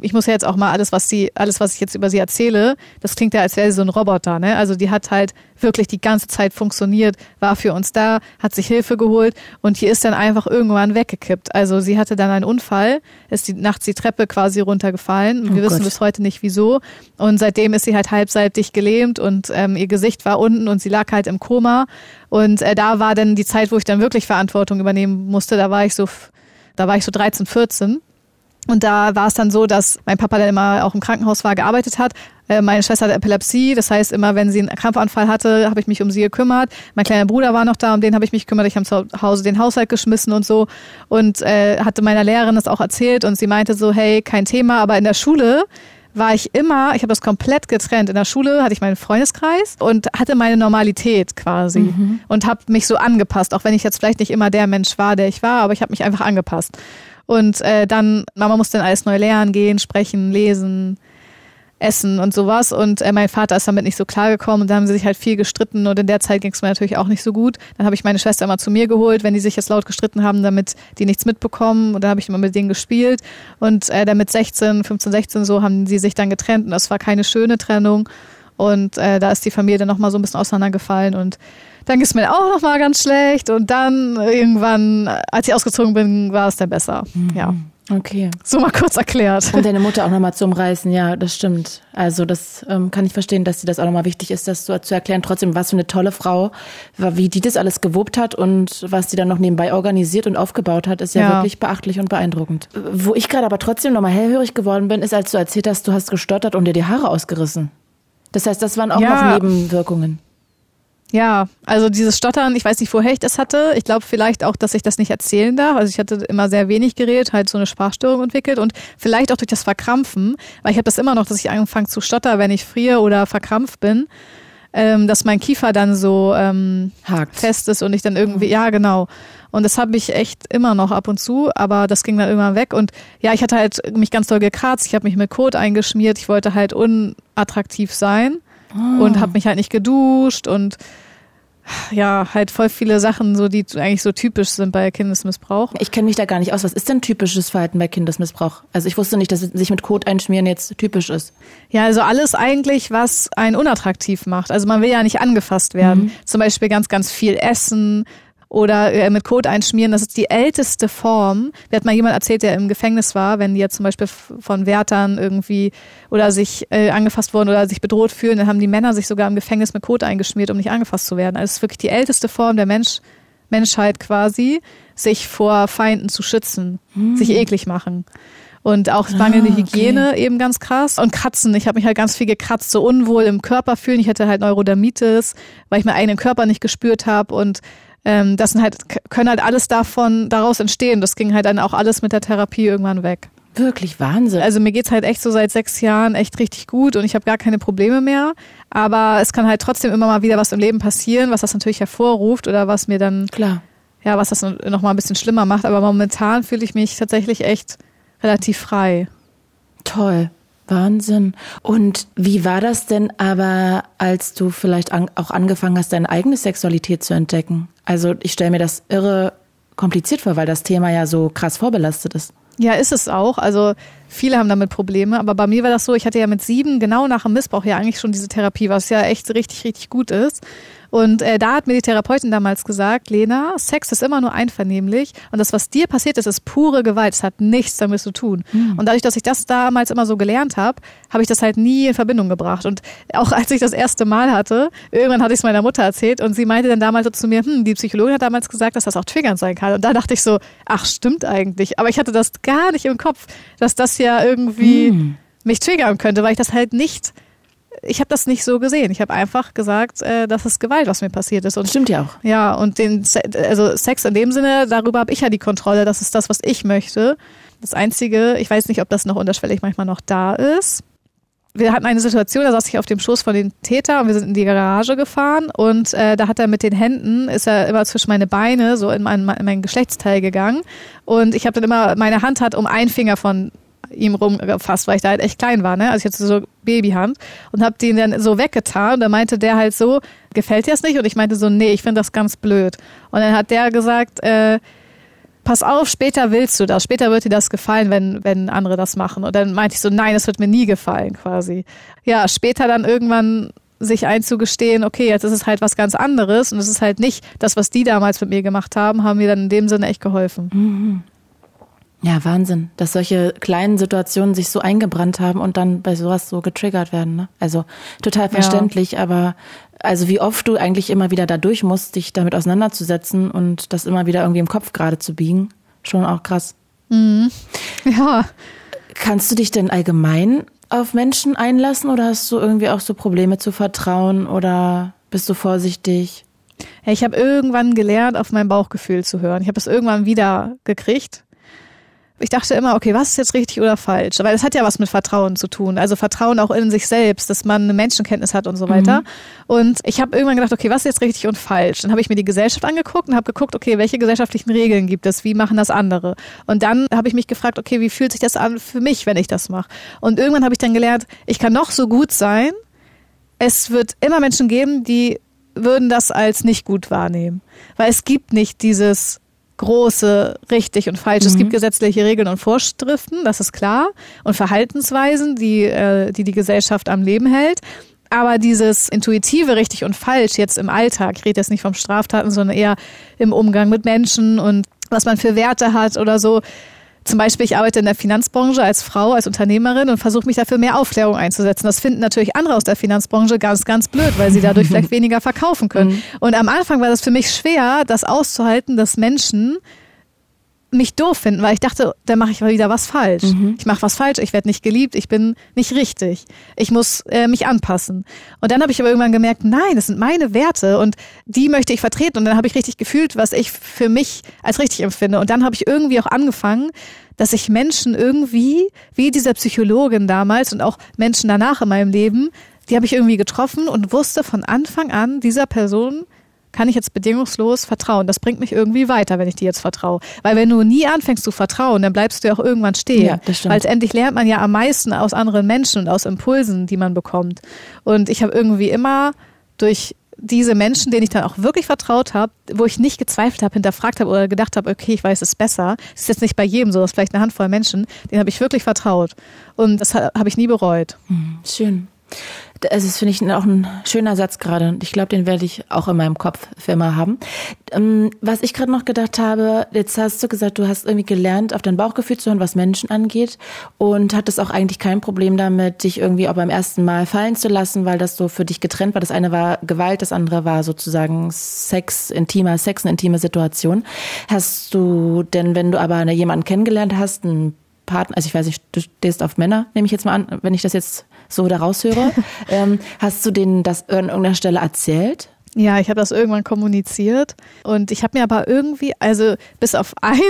ich muss ja jetzt auch mal alles, was sie, alles, was ich jetzt über sie erzähle, das klingt ja, als wäre sie so ein Roboter, ne? Also die hat halt wirklich die ganze Zeit funktioniert, war für uns da, hat sich Hilfe geholt und die ist dann einfach irgendwann weggekippt. Also sie hatte dann einen Unfall, ist die nachts die Treppe quasi runtergefallen. Oh Wir Gott. wissen bis heute nicht wieso. Und seitdem ist sie halt halbseitig gelähmt und ähm, ihr Gesicht war unten und sie lag halt im Koma. Und äh, da war dann die Zeit, wo ich dann wirklich Verantwortung übernehmen musste. Da war ich so, da war ich so 13, 14 und da war es dann so, dass mein Papa, der immer auch im Krankenhaus war, gearbeitet hat. Äh, meine Schwester hat Epilepsie, das heißt, immer wenn sie einen Krampfanfall hatte, habe ich mich um sie gekümmert. Mein kleiner Bruder war noch da, um den habe ich mich gekümmert. Ich habe zu Hause den Haushalt geschmissen und so. Und äh, hatte meiner Lehrerin das auch erzählt und sie meinte so, hey, kein Thema, aber in der Schule war ich immer, ich habe das komplett getrennt. In der Schule hatte ich meinen Freundeskreis und hatte meine Normalität quasi mhm. und habe mich so angepasst, auch wenn ich jetzt vielleicht nicht immer der Mensch war, der ich war, aber ich habe mich einfach angepasst. Und äh, dann, Mama musste dann alles neu lernen, gehen, sprechen, lesen, essen und sowas. Und äh, mein Vater ist damit nicht so klar gekommen und da haben sie sich halt viel gestritten und in der Zeit ging es mir natürlich auch nicht so gut. Dann habe ich meine Schwester immer zu mir geholt, wenn die sich jetzt laut gestritten haben, damit die nichts mitbekommen. Und dann habe ich immer mit denen gespielt. Und äh, dann mit 16, 15, 16 so haben sie sich dann getrennt und das war keine schöne Trennung. Und äh, da ist die Familie dann nochmal so ein bisschen auseinandergefallen und dann ging es mir auch noch mal ganz schlecht und dann irgendwann, als ich ausgezogen bin, war es dann besser. Mhm. Ja. Okay. So mal kurz erklärt. Und deine Mutter auch nochmal zu umreißen, ja, das stimmt. Also das ähm, kann ich verstehen, dass dir das auch nochmal wichtig ist, das so zu erklären. Trotzdem, was für eine tolle Frau, wie die das alles gewuppt hat und was die dann noch nebenbei organisiert und aufgebaut hat, ist ja, ja. wirklich beachtlich und beeindruckend. Wo ich gerade aber trotzdem nochmal hellhörig geworden bin, ist, als du erzählt hast, du hast gestottert und dir die Haare ausgerissen. Das heißt, das waren auch ja. noch Nebenwirkungen. Ja, also dieses Stottern, ich weiß nicht, woher ich das hatte. Ich glaube vielleicht auch, dass ich das nicht erzählen darf. Also ich hatte immer sehr wenig geredet, halt so eine Sprachstörung entwickelt und vielleicht auch durch das Verkrampfen, weil ich habe das immer noch, dass ich anfange zu stottern, wenn ich friere oder verkrampft bin, ähm, dass mein Kiefer dann so ähm, Hakt. fest ist und ich dann irgendwie, ja genau. Und das habe ich echt immer noch ab und zu, aber das ging dann immer weg. Und ja, ich hatte halt mich ganz doll gekratzt, ich habe mich mit Kot eingeschmiert, ich wollte halt unattraktiv sein oh. und habe mich halt nicht geduscht und ja, halt voll viele Sachen, so die eigentlich so typisch sind bei Kindesmissbrauch. Ich kenne mich da gar nicht aus. Was ist denn typisches Verhalten bei Kindesmissbrauch? Also ich wusste nicht, dass sich mit Kot einschmieren jetzt typisch ist. Ja, also alles eigentlich, was einen unattraktiv macht. Also man will ja nicht angefasst werden. Mhm. Zum Beispiel ganz, ganz viel essen, oder äh, mit Kot einschmieren. Das ist die älteste Form. Mir hat mal jemand erzählt, der im Gefängnis war, wenn die jetzt zum Beispiel von Wärtern irgendwie oder sich äh, angefasst wurden oder sich bedroht fühlen, dann haben die Männer sich sogar im Gefängnis mit Kot eingeschmiert, um nicht angefasst zu werden. Also es ist wirklich die älteste Form der Mensch, Menschheit quasi, sich vor Feinden zu schützen, hm. sich eklig machen. Und auch mangelnde ah, okay. Hygiene eben ganz krass. Und Kratzen. Ich habe mich halt ganz viel gekratzt, so unwohl im Körper fühlen. Ich hatte halt Neurodermitis, weil ich meinen eigenen Körper nicht gespürt habe und ähm, das sind halt, können halt alles davon, daraus entstehen. Das ging halt dann auch alles mit der Therapie irgendwann weg. Wirklich Wahnsinn. Also mir geht's halt echt so seit sechs Jahren echt richtig gut und ich habe gar keine Probleme mehr. Aber es kann halt trotzdem immer mal wieder was im Leben passieren, was das natürlich hervorruft oder was mir dann, Klar. ja, was das noch mal ein bisschen schlimmer macht. Aber momentan fühle ich mich tatsächlich echt relativ frei. Toll. Wahnsinn. Und wie war das denn aber, als du vielleicht an, auch angefangen hast, deine eigene Sexualität zu entdecken? Also ich stelle mir das irre kompliziert vor, weil das Thema ja so krass vorbelastet ist. Ja, ist es auch. Also viele haben damit Probleme, aber bei mir war das so, ich hatte ja mit sieben genau nach dem Missbrauch ja eigentlich schon diese Therapie, was ja echt richtig, richtig gut ist. Und äh, da hat mir die Therapeutin damals gesagt, Lena, Sex ist immer nur einvernehmlich und das, was dir passiert ist, ist pure Gewalt. Es hat nichts damit zu tun. Mhm. Und dadurch, dass ich das damals immer so gelernt habe, habe ich das halt nie in Verbindung gebracht. Und auch als ich das erste Mal hatte, irgendwann hatte ich es meiner Mutter erzählt und sie meinte dann damals so zu mir, hm, die Psychologin hat damals gesagt, dass das auch triggernd sein kann. Und da dachte ich so, ach, stimmt eigentlich. Aber ich hatte das gar nicht im Kopf, dass das ja irgendwie mhm. mich triggern könnte, weil ich das halt nicht ich habe das nicht so gesehen. Ich habe einfach gesagt, äh, das ist Gewalt, was mir passiert ist. Und, Stimmt ja auch. Ja, und den, also Sex in dem Sinne, darüber habe ich ja die Kontrolle. Das ist das, was ich möchte. Das Einzige, ich weiß nicht, ob das noch unterschwellig manchmal noch da ist. Wir hatten eine Situation, da saß ich auf dem Schoß von den Täter und wir sind in die Garage gefahren und äh, da hat er mit den Händen, ist er immer zwischen meine Beine so in mein, in mein Geschlechtsteil gegangen und ich habe dann immer, meine Hand hat um einen Finger von ihm rumgefasst, weil ich da halt echt klein war, ne? Also ich hatte so Babyhand und hab den dann so weggetan und dann meinte der halt so, gefällt dir das nicht? Und ich meinte so, nee, ich finde das ganz blöd. Und dann hat der gesagt, äh, pass auf, später willst du das, später wird dir das gefallen, wenn, wenn andere das machen. Und dann meinte ich so, nein, das wird mir nie gefallen, quasi. Ja, später dann irgendwann sich einzugestehen, okay, jetzt ist es halt was ganz anderes und es ist halt nicht das, was die damals mit mir gemacht haben, haben mir dann in dem Sinne echt geholfen. Mhm. Ja, Wahnsinn, dass solche kleinen Situationen sich so eingebrannt haben und dann bei sowas so getriggert werden. Ne? Also total verständlich, ja. aber also wie oft du eigentlich immer wieder da durch musst, dich damit auseinanderzusetzen und das immer wieder irgendwie im Kopf gerade zu biegen, schon auch krass. Mhm. Ja. Kannst du dich denn allgemein auf Menschen einlassen oder hast du irgendwie auch so Probleme zu vertrauen oder bist du vorsichtig? ich habe irgendwann gelernt, auf mein Bauchgefühl zu hören. Ich habe es irgendwann wieder gekriegt ich dachte immer, okay, was ist jetzt richtig oder falsch? Weil es hat ja was mit Vertrauen zu tun. Also Vertrauen auch in sich selbst, dass man eine Menschenkenntnis hat und so weiter. Mhm. Und ich habe irgendwann gedacht, okay, was ist jetzt richtig und falsch? Dann habe ich mir die Gesellschaft angeguckt und habe geguckt, okay, welche gesellschaftlichen Regeln gibt es? Wie machen das andere? Und dann habe ich mich gefragt, okay, wie fühlt sich das an für mich, wenn ich das mache? Und irgendwann habe ich dann gelernt, ich kann noch so gut sein. Es wird immer Menschen geben, die würden das als nicht gut wahrnehmen. Weil es gibt nicht dieses große richtig und falsch. Mhm. Es gibt mhm. gesetzliche Regeln und Vorschriften, das ist klar, und Verhaltensweisen, die äh, die, die Gesellschaft am Leben hält. Aber dieses intuitive richtig und falsch jetzt im Alltag, ich rede jetzt nicht vom Straftaten, sondern eher im Umgang mit Menschen und was man für Werte hat oder so, zum Beispiel, ich arbeite in der Finanzbranche als Frau, als Unternehmerin und versuche mich dafür mehr Aufklärung einzusetzen. Das finden natürlich andere aus der Finanzbranche ganz, ganz blöd, weil sie dadurch vielleicht weniger verkaufen können. Mhm. Und am Anfang war das für mich schwer, das auszuhalten, dass Menschen mich doof finden, weil ich dachte, da mache ich wieder was falsch. Mhm. Ich mache was falsch, ich werde nicht geliebt, ich bin nicht richtig. Ich muss äh, mich anpassen. Und dann habe ich aber irgendwann gemerkt, nein, das sind meine Werte und die möchte ich vertreten. Und dann habe ich richtig gefühlt, was ich für mich als richtig empfinde. Und dann habe ich irgendwie auch angefangen, dass ich Menschen irgendwie, wie dieser Psychologin damals und auch Menschen danach in meinem Leben, die habe ich irgendwie getroffen und wusste von Anfang an, dieser Person kann ich jetzt bedingungslos vertrauen. Das bringt mich irgendwie weiter, wenn ich dir jetzt vertraue. Weil wenn du nie anfängst zu vertrauen, dann bleibst du ja auch irgendwann stehen. Ja, das stimmt. Weil endlich lernt man ja am meisten aus anderen Menschen und aus Impulsen, die man bekommt. Und ich habe irgendwie immer durch diese Menschen, denen ich dann auch wirklich vertraut habe, wo ich nicht gezweifelt habe, hinterfragt habe oder gedacht habe, okay, ich weiß es besser. Das ist jetzt nicht bei jedem so, das ist vielleicht eine Handvoll Menschen, denen habe ich wirklich vertraut. Und das habe ich nie bereut. Hm, schön. Das finde ich auch ein schöner Satz gerade und ich glaube, den werde ich auch in meinem Kopf für immer haben. Ähm, was ich gerade noch gedacht habe, jetzt hast du gesagt, du hast irgendwie gelernt, auf dein Bauchgefühl zu hören, was Menschen angeht und hattest auch eigentlich kein Problem damit, dich irgendwie auch beim ersten Mal fallen zu lassen, weil das so für dich getrennt war. Das eine war Gewalt, das andere war sozusagen Sex, intimer Sex, eine intime Situation. Hast du denn, wenn du aber jemanden kennengelernt hast, einen Partner, also ich weiß nicht, du stehst auf Männer, nehme ich jetzt mal an, wenn ich das jetzt so daraus höre. ähm, hast du denen das an irgendeiner Stelle erzählt? Ja, ich habe das irgendwann kommuniziert und ich habe mir aber irgendwie, also bis auf einen,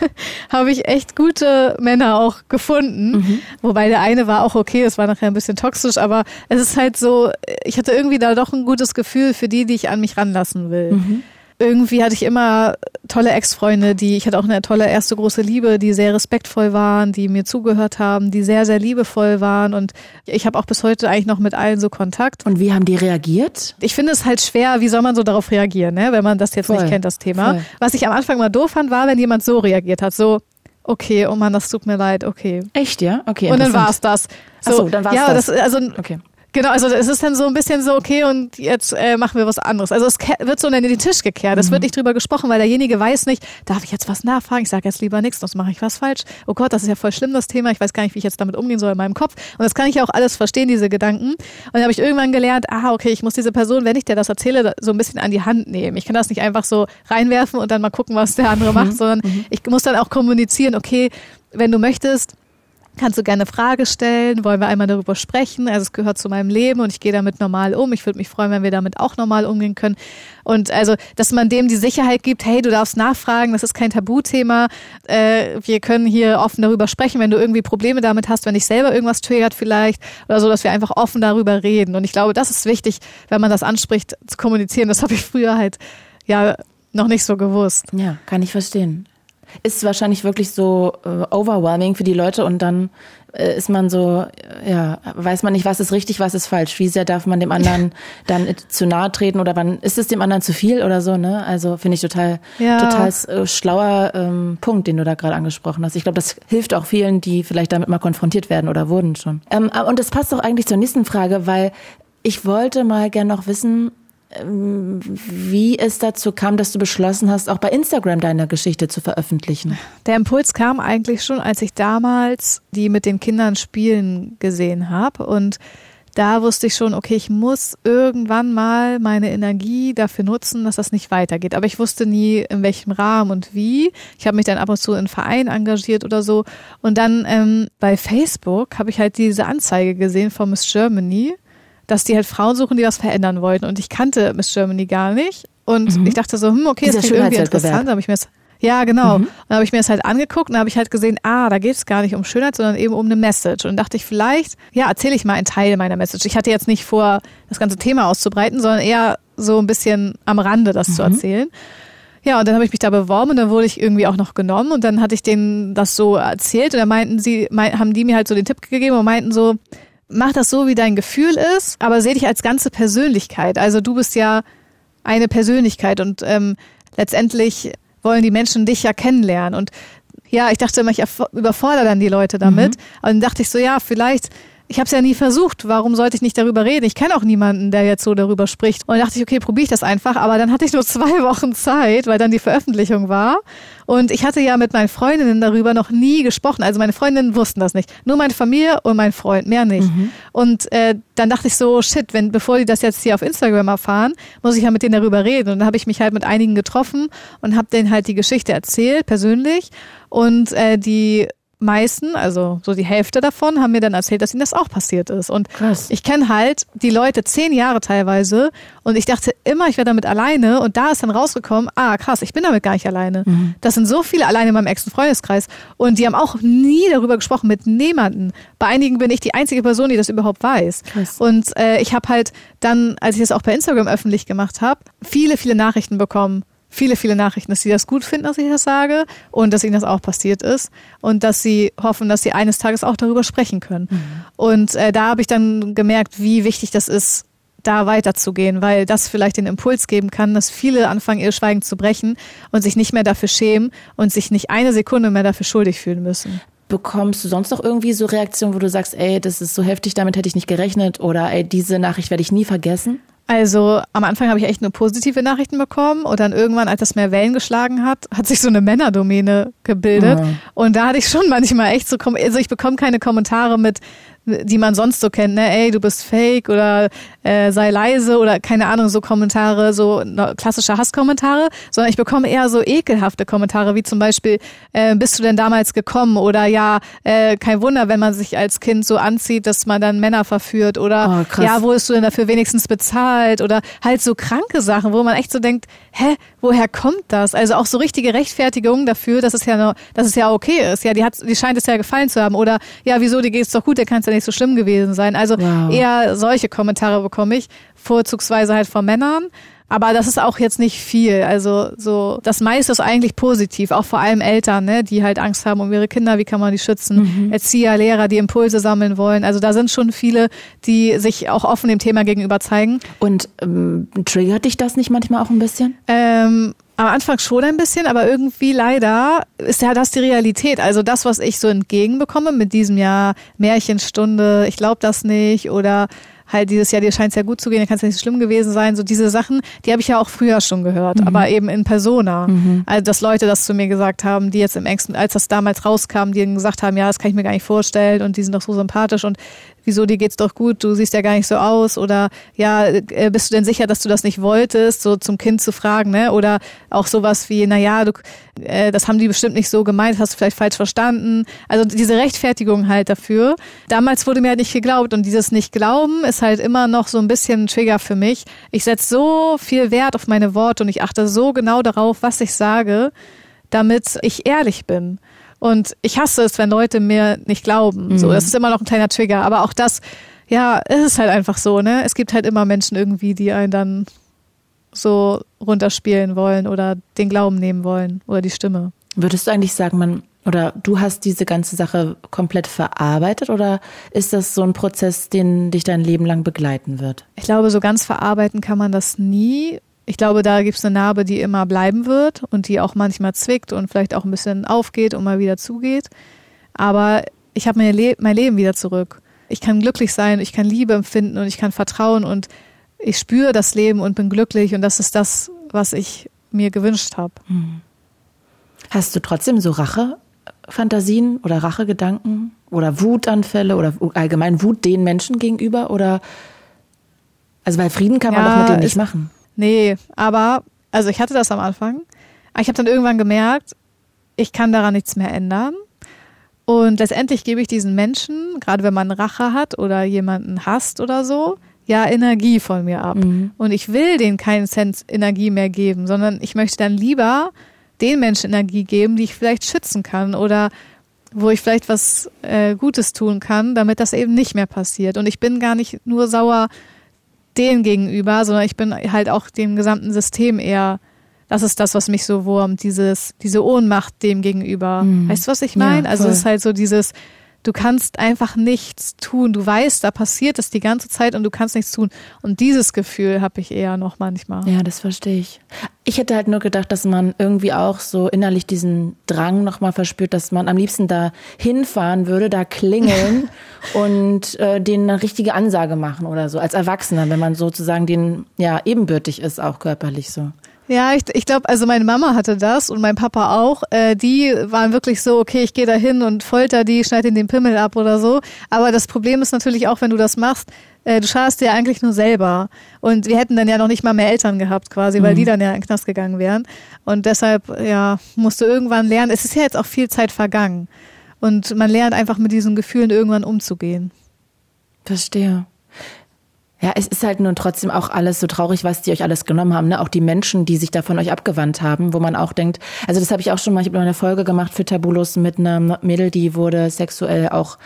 habe ich echt gute Männer auch gefunden. Mhm. Wobei der eine war auch okay, es war nachher ein bisschen toxisch, aber es ist halt so, ich hatte irgendwie da doch ein gutes Gefühl für die, die ich an mich ranlassen will. Mhm irgendwie hatte ich immer tolle Ex-Freunde, die, ich hatte auch eine tolle erste große Liebe, die sehr respektvoll waren, die mir zugehört haben, die sehr, sehr liebevoll waren und ich habe auch bis heute eigentlich noch mit allen so Kontakt. Und wie haben die reagiert? Ich finde es halt schwer, wie soll man so darauf reagieren, ne? wenn man das jetzt Voll. nicht kennt, das Thema. Voll. Was ich am Anfang mal doof fand, war, wenn jemand so reagiert hat, so, okay, oh Mann, das tut mir leid, okay. Echt, ja? Okay. Und dann war es das. So, Ach so, dann war es ja, das. das. Also, okay. Genau, also es ist dann so ein bisschen so, okay, und jetzt äh, machen wir was anderes. Also es wird so in den Tisch gekehrt. Es mhm. wird nicht drüber gesprochen, weil derjenige weiß nicht, darf ich jetzt was nachfragen? Ich sage jetzt lieber nichts, sonst mache ich was falsch. Oh Gott, das ist ja voll schlimm, das Thema. Ich weiß gar nicht, wie ich jetzt damit umgehen soll in meinem Kopf. Und das kann ich ja auch alles verstehen, diese Gedanken. Und dann habe ich irgendwann gelernt, ah, okay, ich muss diese Person, wenn ich dir das erzähle, so ein bisschen an die Hand nehmen. Ich kann das nicht einfach so reinwerfen und dann mal gucken, was der andere macht, mhm. sondern mhm. ich muss dann auch kommunizieren, okay, wenn du möchtest, kannst du gerne eine Frage stellen, wollen wir einmal darüber sprechen. Also es gehört zu meinem Leben und ich gehe damit normal um. Ich würde mich freuen, wenn wir damit auch normal umgehen können. Und also, dass man dem die Sicherheit gibt, hey, du darfst nachfragen, das ist kein Tabuthema. Äh, wir können hier offen darüber sprechen, wenn du irgendwie Probleme damit hast, wenn dich selber irgendwas triggert vielleicht oder so, dass wir einfach offen darüber reden. Und ich glaube, das ist wichtig, wenn man das anspricht, zu kommunizieren. Das habe ich früher halt ja noch nicht so gewusst. Ja, kann ich verstehen ist wahrscheinlich wirklich so äh, overwhelming für die Leute und dann äh, ist man so, äh, ja, weiß man nicht, was ist richtig, was ist falsch. Wie sehr darf man dem anderen dann zu nahe treten oder wann ist es dem anderen zu viel oder so, ne? Also finde ich total, ja. total äh, schlauer ähm, Punkt, den du da gerade angesprochen hast. Ich glaube, das hilft auch vielen, die vielleicht damit mal konfrontiert werden oder wurden schon. Ähm, und das passt auch eigentlich zur nächsten Frage, weil ich wollte mal gern noch wissen, wie es dazu kam, dass du beschlossen hast, auch bei Instagram deine Geschichte zu veröffentlichen. Der Impuls kam eigentlich schon, als ich damals die mit den Kindern spielen gesehen habe und da wusste ich schon, okay, ich muss irgendwann mal meine Energie dafür nutzen, dass das nicht weitergeht. Aber ich wusste nie, in welchem Rahmen und wie. Ich habe mich dann ab und zu in Verein engagiert oder so. Und dann ähm, bei Facebook habe ich halt diese Anzeige gesehen von Miss Germany dass die halt Frauen suchen, die was verändern wollten. Und ich kannte Miss Germany gar nicht. Und mhm. ich dachte so, hm, okay, das ist irgendwie interessant. habe ich mir das, ja, genau. Mhm. Und dann habe ich mir das halt angeguckt und habe ich halt gesehen, ah, da geht es gar nicht um Schönheit, sondern eben um eine Message. Und dachte ich, vielleicht, ja, erzähle ich mal einen Teil meiner Message. Ich hatte jetzt nicht vor, das ganze Thema auszubreiten, sondern eher so ein bisschen am Rande das mhm. zu erzählen. Ja, und dann habe ich mich da beworben und dann wurde ich irgendwie auch noch genommen und dann hatte ich denen das so erzählt und dann meinten sie, mein, haben die mir halt so den Tipp gegeben und meinten so, mach das so, wie dein Gefühl ist, aber seh dich als ganze Persönlichkeit. Also du bist ja eine Persönlichkeit und ähm, letztendlich wollen die Menschen dich ja kennenlernen. Und ja, ich dachte immer, ich überfordere dann die Leute damit. Mhm. Und dann dachte ich so, ja, vielleicht ich habe es ja nie versucht, warum sollte ich nicht darüber reden? Ich kenne auch niemanden, der jetzt so darüber spricht. Und dann dachte ich, okay, probiere ich das einfach. Aber dann hatte ich nur zwei Wochen Zeit, weil dann die Veröffentlichung war. Und ich hatte ja mit meinen Freundinnen darüber noch nie gesprochen. Also meine Freundinnen wussten das nicht. Nur meine Familie und mein Freund, mehr nicht. Mhm. Und äh, dann dachte ich so, shit, wenn bevor die das jetzt hier auf Instagram erfahren, muss ich ja mit denen darüber reden. Und dann habe ich mich halt mit einigen getroffen und habe denen halt die Geschichte erzählt, persönlich. Und äh, die meisten, also so die Hälfte davon, haben mir dann erzählt, dass ihnen das auch passiert ist. Und Krass. ich kenne halt die Leute zehn Jahre teilweise und ich dachte immer, ich wäre damit alleine und da ist dann rausgekommen, ah krass, ich bin damit gar nicht alleine. Mhm. Das sind so viele alleine in meinem engsten Freundeskreis und die haben auch nie darüber gesprochen mit niemanden. Bei einigen bin ich die einzige Person, die das überhaupt weiß. Krass. Und äh, ich habe halt dann, als ich das auch bei Instagram öffentlich gemacht habe, viele, viele Nachrichten bekommen viele, viele Nachrichten, dass sie das gut finden, dass ich das sage und dass ihnen das auch passiert ist und dass sie hoffen, dass sie eines Tages auch darüber sprechen können. Mhm. Und äh, da habe ich dann gemerkt, wie wichtig das ist, da weiterzugehen, weil das vielleicht den Impuls geben kann, dass viele anfangen, ihr Schweigen zu brechen und sich nicht mehr dafür schämen und sich nicht eine Sekunde mehr dafür schuldig fühlen müssen. Bekommst du sonst noch irgendwie so Reaktionen, wo du sagst, ey, das ist so heftig, damit hätte ich nicht gerechnet oder ey, diese Nachricht werde ich nie vergessen? Also am Anfang habe ich echt nur positive Nachrichten bekommen und dann irgendwann, als das mehr Wellen geschlagen hat, hat sich so eine Männerdomäne gebildet. Mhm. Und da hatte ich schon manchmal echt so, also ich bekomme keine Kommentare mit, die man sonst so kennt, ne, ey, du bist fake oder äh, sei leise oder keine Ahnung, so Kommentare, so klassische Hasskommentare, sondern ich bekomme eher so ekelhafte Kommentare, wie zum Beispiel, äh, bist du denn damals gekommen? Oder ja, äh, kein Wunder, wenn man sich als Kind so anzieht, dass man dann Männer verführt oder oh, ja, wurdest du denn dafür wenigstens bezahlt? Oder halt so kranke Sachen, wo man echt so denkt, hä, woher kommt das? Also auch so richtige Rechtfertigung dafür, dass es ja noch, dass es ja okay ist. Ja, die hat, die scheint es ja gefallen zu haben. Oder ja, wieso, die geht's doch gut, der kannst ja nicht so schlimm gewesen sein. Also wow. eher solche Kommentare bekomme ich, vorzugsweise halt von Männern. Aber das ist auch jetzt nicht viel. Also so das meiste ist eigentlich positiv, auch vor allem Eltern, ne, die halt Angst haben um ihre Kinder, wie kann man die schützen? Mhm. Erzieher, Lehrer, die Impulse sammeln wollen. Also da sind schon viele, die sich auch offen dem Thema gegenüber zeigen. Und ähm, triggert dich das nicht manchmal auch ein bisschen? Ähm, Am Anfang schon ein bisschen, aber irgendwie leider ist ja das die Realität. Also das, was ich so entgegenbekomme mit diesem Jahr Märchenstunde, ich glaube das nicht oder halt dieses Jahr, dir scheint es ja gut zu gehen, dann kann es ja nicht so schlimm gewesen sein. So diese Sachen, die habe ich ja auch früher schon gehört, mhm. aber eben in Persona. Mhm. Also dass Leute das zu mir gesagt haben, die jetzt im engsten, als das damals rauskam, die gesagt haben, ja, das kann ich mir gar nicht vorstellen und die sind doch so sympathisch und wieso dir geht's doch gut, du siehst ja gar nicht so aus oder ja, äh, bist du denn sicher, dass du das nicht wolltest, so zum Kind zu fragen, ne? Oder auch sowas wie, na ja, du, äh, das haben die bestimmt nicht so gemeint, hast du vielleicht falsch verstanden. Also diese Rechtfertigung halt dafür. Damals wurde mir halt nicht geglaubt und dieses Nicht-Glauben ist halt immer noch so ein bisschen ein Trigger für mich. Ich setze so viel Wert auf meine Worte und ich achte so genau darauf, was ich sage, damit ich ehrlich bin. Und ich hasse es, wenn Leute mir nicht glauben. Mhm. So, das ist immer noch ein kleiner Trigger. Aber auch das, ja, es ist halt einfach so, ne? Es gibt halt immer Menschen irgendwie, die einen dann so runterspielen wollen oder den Glauben nehmen wollen oder die Stimme. Würdest du eigentlich sagen, man oder du hast diese ganze Sache komplett verarbeitet oder ist das so ein Prozess, den dich dein Leben lang begleiten wird? Ich glaube, so ganz verarbeiten kann man das nie. Ich glaube, da gibt es eine Narbe, die immer bleiben wird und die auch manchmal zwickt und vielleicht auch ein bisschen aufgeht und mal wieder zugeht. Aber ich habe mein, Le mein Leben wieder zurück. Ich kann glücklich sein, ich kann Liebe empfinden und ich kann vertrauen und ich spüre das Leben und bin glücklich und das ist das, was ich mir gewünscht habe. Hm. Hast du trotzdem so Rachefantasien oder Rachegedanken oder Wutanfälle oder allgemein Wut den Menschen gegenüber oder also weil Frieden kann man ja, doch mit dem nicht machen. Nee, aber, also ich hatte das am Anfang. Aber ich habe dann irgendwann gemerkt, ich kann daran nichts mehr ändern. Und letztendlich gebe ich diesen Menschen, gerade wenn man Rache hat oder jemanden hasst oder so, ja Energie von mir ab. Mhm. Und ich will denen keinen Cent Energie mehr geben, sondern ich möchte dann lieber den Menschen Energie geben, die ich vielleicht schützen kann oder wo ich vielleicht was äh, Gutes tun kann, damit das eben nicht mehr passiert. Und ich bin gar nicht nur sauer denen gegenüber, sondern ich bin halt auch dem gesamten System eher, das ist das, was mich so wurmt, dieses, diese Ohnmacht dem gegenüber. Mhm. Weißt du, was ich meine? Ja, also es ist halt so dieses, du kannst einfach nichts tun. Du weißt, da passiert es die ganze Zeit und du kannst nichts tun. Und dieses Gefühl habe ich eher noch manchmal. Ja, das verstehe ich. Ich hätte halt nur gedacht, dass man irgendwie auch so innerlich diesen Drang nochmal verspürt, dass man am liebsten da hinfahren würde, da klingeln und äh, denen eine richtige Ansage machen oder so, als Erwachsener, wenn man sozusagen den ja ebenbürtig ist, auch körperlich so. Ja, ich, ich glaube, also meine Mama hatte das und mein Papa auch. Äh, die waren wirklich so, okay, ich gehe da hin und folter die, schneide den Pimmel ab oder so. Aber das Problem ist natürlich auch, wenn du das machst, äh, du schadest dir eigentlich nur selber. Und wir hätten dann ja noch nicht mal mehr Eltern gehabt quasi, weil mhm. die dann ja in den Knast gegangen wären. Und deshalb, ja, musst du irgendwann lernen. Es ist ja jetzt auch viel Zeit vergangen. Und man lernt einfach mit diesen Gefühlen irgendwann umzugehen. Verstehe. Ja, es ist halt nun trotzdem auch alles so traurig, was die euch alles genommen haben. Ne? Auch die Menschen, die sich da von euch abgewandt haben, wo man auch denkt, also das habe ich auch schon mal, ich habe noch eine Folge gemacht für Tabulos mit einer Mädel, die wurde sexuell auch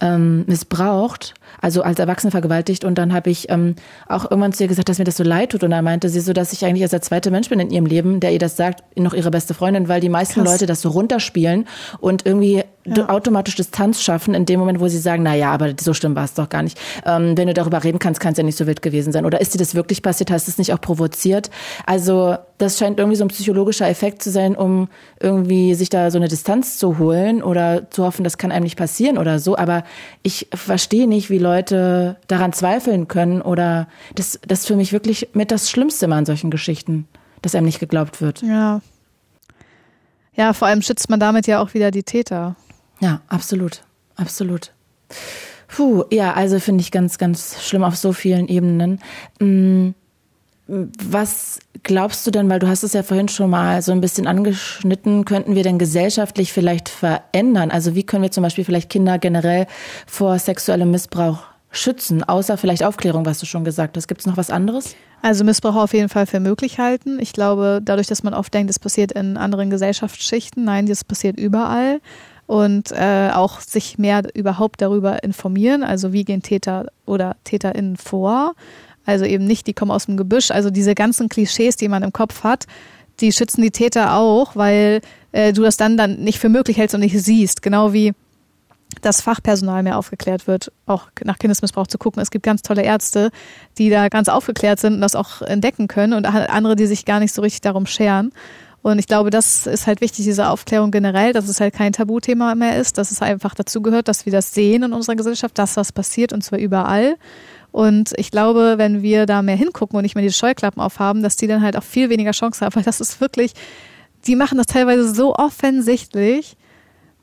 ähm, missbraucht, also als Erwachsene vergewaltigt. Und dann habe ich ähm, auch irgendwann zu ihr gesagt, dass mir das so leid tut. Und da meinte sie so, dass ich eigentlich erst der zweite Mensch bin in ihrem Leben, der ihr das sagt, noch ihre beste Freundin, weil die meisten Krass. Leute das so runterspielen und irgendwie ja. automatisch Distanz schaffen in dem Moment, wo sie sagen, na ja, aber so schlimm war es doch gar nicht. Ähm, wenn du darüber reden kannst, kann es ja nicht so wild gewesen sein. Oder ist dir das wirklich passiert? Hast du es nicht auch provoziert? Also das scheint irgendwie so ein psychologischer Effekt zu sein, um irgendwie sich da so eine Distanz zu holen oder zu hoffen, das kann einem nicht passieren oder so. Aber ich verstehe nicht, wie Leute daran zweifeln können oder das, das ist für mich wirklich mit das Schlimmste immer an solchen Geschichten, dass einem nicht geglaubt wird. Ja. Ja, vor allem schützt man damit ja auch wieder die Täter. Ja, absolut. Absolut. Puh, ja, also finde ich ganz, ganz schlimm auf so vielen Ebenen. Mm, was glaubst du denn, weil du hast es ja vorhin schon mal so ein bisschen angeschnitten, könnten wir denn gesellschaftlich vielleicht verändern? Also wie können wir zum Beispiel vielleicht Kinder generell vor sexuellem Missbrauch schützen, außer vielleicht Aufklärung, was du schon gesagt hast. Gibt es noch was anderes? Also Missbrauch auf jeden Fall für möglich halten. Ich glaube, dadurch, dass man oft denkt, es passiert in anderen Gesellschaftsschichten, nein, das passiert überall und äh, auch sich mehr überhaupt darüber informieren, also wie gehen Täter oder TäterInnen vor. Also eben nicht, die kommen aus dem Gebüsch, also diese ganzen Klischees, die man im Kopf hat, die schützen die Täter auch, weil äh, du das dann dann nicht für möglich hältst und nicht siehst. Genau wie dass Fachpersonal mehr aufgeklärt wird, auch nach Kindesmissbrauch zu gucken. Es gibt ganz tolle Ärzte, die da ganz aufgeklärt sind und das auch entdecken können und andere, die sich gar nicht so richtig darum scheren. Und ich glaube, das ist halt wichtig, diese Aufklärung generell, dass es halt kein Tabuthema mehr ist, dass es einfach dazu gehört, dass wir das sehen in unserer Gesellschaft, dass das passiert und zwar überall. Und ich glaube, wenn wir da mehr hingucken und nicht mehr die Scheuklappen aufhaben, dass die dann halt auch viel weniger Chance haben, weil das ist wirklich, die machen das teilweise so offensichtlich,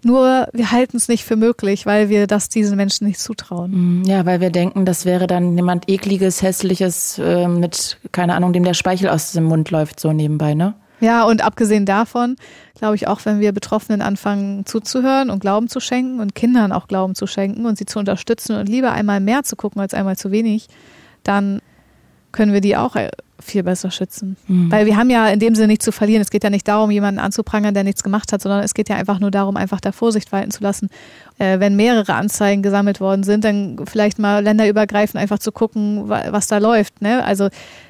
nur wir halten es nicht für möglich, weil wir das diesen Menschen nicht zutrauen. Mm, ja, weil wir denken, das wäre dann jemand ekliges, hässliches äh, mit, keine Ahnung, dem der Speichel aus dem Mund läuft, so nebenbei, ne? Ja, und abgesehen davon, glaube ich, auch wenn wir Betroffenen anfangen zuzuhören und Glauben zu schenken und Kindern auch Glauben zu schenken und sie zu unterstützen und lieber einmal mehr zu gucken als einmal zu wenig, dann können wir die auch viel besser schützen. Mhm. Weil wir haben ja in dem Sinne nichts zu verlieren. Es geht ja nicht darum, jemanden anzuprangern, der nichts gemacht hat, sondern es geht ja einfach nur darum, einfach da Vorsicht walten zu lassen. Äh, wenn mehrere Anzeigen gesammelt worden sind, dann vielleicht mal länderübergreifend einfach zu gucken, was da läuft. Ne? Also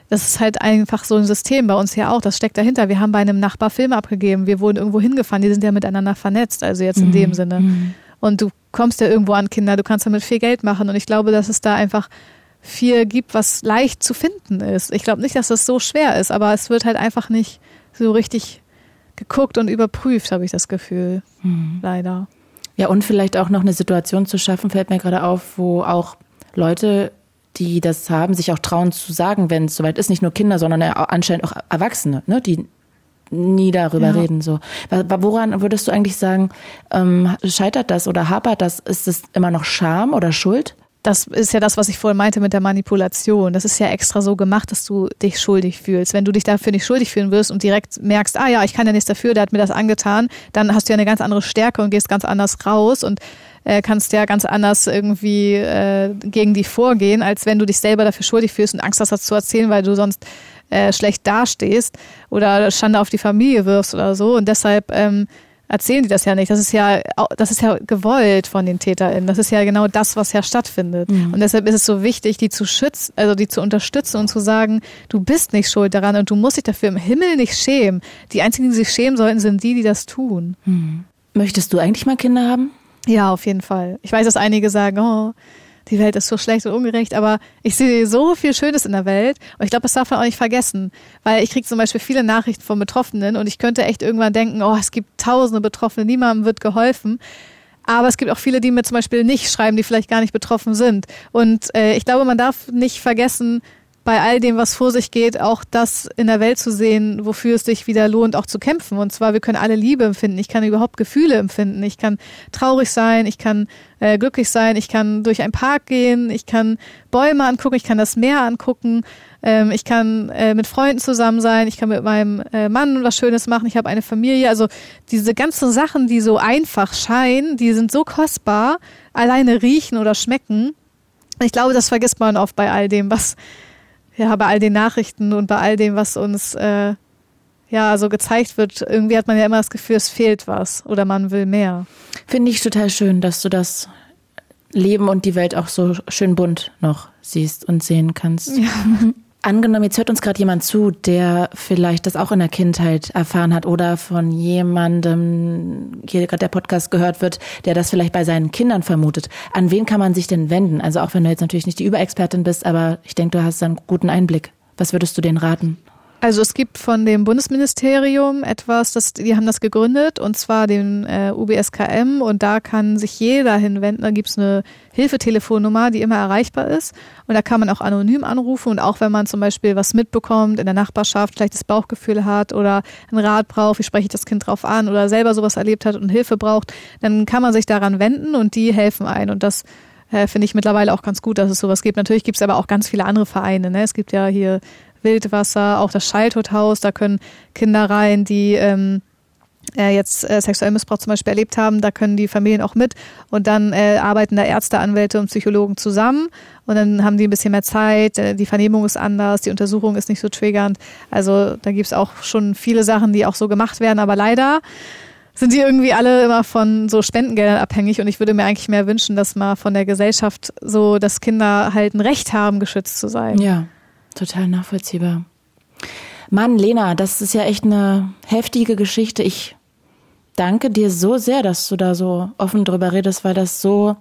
das ist halt einfach so ein System bei uns ja auch. Das steckt dahinter. Wir haben bei einem Nachbar Filme abgegeben. Wir wurden irgendwo hingefahren. Die sind ja miteinander vernetzt. Also jetzt in mhm. dem Sinne. Mhm. Und du kommst ja irgendwo an Kinder. Du kannst damit viel Geld machen. Und ich glaube, dass es da einfach viel gibt, was leicht zu finden ist. Ich glaube nicht, dass das so schwer ist, aber es wird halt einfach nicht so richtig geguckt und überprüft, habe ich das Gefühl. Mhm. Leider. Ja, und vielleicht auch noch eine Situation zu schaffen, fällt mir gerade auf, wo auch Leute, die das haben, sich auch trauen zu sagen, wenn es soweit ist, nicht nur Kinder, sondern anscheinend auch Erwachsene, ne, die nie darüber ja. reden. So, woran würdest du eigentlich sagen, ähm, scheitert das oder hapert das? Ist es immer noch Scham oder Schuld? Das ist ja das, was ich vorhin meinte mit der Manipulation. Das ist ja extra so gemacht, dass du dich schuldig fühlst. Wenn du dich dafür nicht schuldig fühlen wirst und direkt merkst, ah ja, ich kann ja nichts dafür, der hat mir das angetan, dann hast du ja eine ganz andere Stärke und gehst ganz anders raus und äh, kannst ja ganz anders irgendwie äh, gegen die vorgehen, als wenn du dich selber dafür schuldig fühlst und Angst hast, das zu erzählen, weil du sonst äh, schlecht dastehst oder Schande auf die Familie wirfst oder so. Und deshalb ähm, erzählen die das ja nicht. Das ist ja, das ist ja gewollt von den TäterInnen. Das ist ja genau das, was ja stattfindet. Mhm. Und deshalb ist es so wichtig, die zu schützen, also die zu unterstützen und zu sagen, du bist nicht schuld daran und du musst dich dafür im Himmel nicht schämen. Die einzigen, die sich schämen sollten, sind die, die das tun. Mhm. Möchtest du eigentlich mal Kinder haben? Ja, auf jeden Fall. Ich weiß, dass einige sagen, oh, die Welt ist so schlecht und ungerecht, aber ich sehe so viel Schönes in der Welt und ich glaube, das darf man auch nicht vergessen, weil ich kriege zum Beispiel viele Nachrichten von Betroffenen und ich könnte echt irgendwann denken, oh, es gibt tausende Betroffene, niemandem wird geholfen. Aber es gibt auch viele, die mir zum Beispiel nicht schreiben, die vielleicht gar nicht betroffen sind. Und äh, ich glaube, man darf nicht vergessen, bei all dem, was vor sich geht, auch das in der Welt zu sehen, wofür es sich wieder lohnt, auch zu kämpfen. Und zwar, wir können alle Liebe empfinden. Ich kann überhaupt Gefühle empfinden. Ich kann traurig sein, ich kann äh, glücklich sein, ich kann durch einen Park gehen, ich kann Bäume angucken, ich kann das Meer angucken, ähm, ich kann äh, mit Freunden zusammen sein, ich kann mit meinem äh, Mann was Schönes machen, ich habe eine Familie. Also diese ganzen Sachen, die so einfach scheinen, die sind so kostbar, alleine riechen oder schmecken. Ich glaube, das vergisst man oft bei all dem, was ja, bei all den Nachrichten und bei all dem, was uns äh, ja so gezeigt wird, irgendwie hat man ja immer das Gefühl, es fehlt was oder man will mehr. Finde ich total schön, dass du das Leben und die Welt auch so schön bunt noch siehst und sehen kannst. Ja. Angenommen, jetzt hört uns gerade jemand zu, der vielleicht das auch in der Kindheit erfahren hat oder von jemandem, hier gerade der Podcast gehört wird, der das vielleicht bei seinen Kindern vermutet. An wen kann man sich denn wenden? Also auch wenn du jetzt natürlich nicht die Überexpertin bist, aber ich denke, du hast einen guten Einblick. Was würdest du denen raten? Also es gibt von dem Bundesministerium etwas, das, die haben das gegründet, und zwar den äh, UBSKM und da kann sich jeder hinwenden. Da gibt es eine Hilfetelefonnummer, die immer erreichbar ist. Und da kann man auch anonym anrufen und auch wenn man zum Beispiel was mitbekommt in der Nachbarschaft, schlechtes Bauchgefühl hat oder einen Rat braucht, wie spreche ich das Kind drauf an oder selber sowas erlebt hat und Hilfe braucht, dann kann man sich daran wenden und die helfen ein. Und das äh, finde ich mittlerweile auch ganz gut, dass es sowas gibt. Natürlich gibt es aber auch ganz viele andere Vereine. Ne? Es gibt ja hier Wildwasser, auch das Childhood-Haus, da können Kinder rein, die ähm, äh, jetzt äh, sexuellen Missbrauch zum Beispiel erlebt haben, da können die Familien auch mit und dann äh, arbeiten da Ärzte, Anwälte und Psychologen zusammen und dann haben die ein bisschen mehr Zeit, äh, die Vernehmung ist anders, die Untersuchung ist nicht so triggernd. Also da gibt's auch schon viele Sachen, die auch so gemacht werden, aber leider sind die irgendwie alle immer von so Spendengeldern abhängig und ich würde mir eigentlich mehr wünschen, dass mal von der Gesellschaft so, dass Kinder halt ein Recht haben, geschützt zu sein. Ja. Total nachvollziehbar. Mann, Lena, das ist ja echt eine heftige Geschichte. Ich danke dir so sehr, dass du da so offen drüber redest, weil das so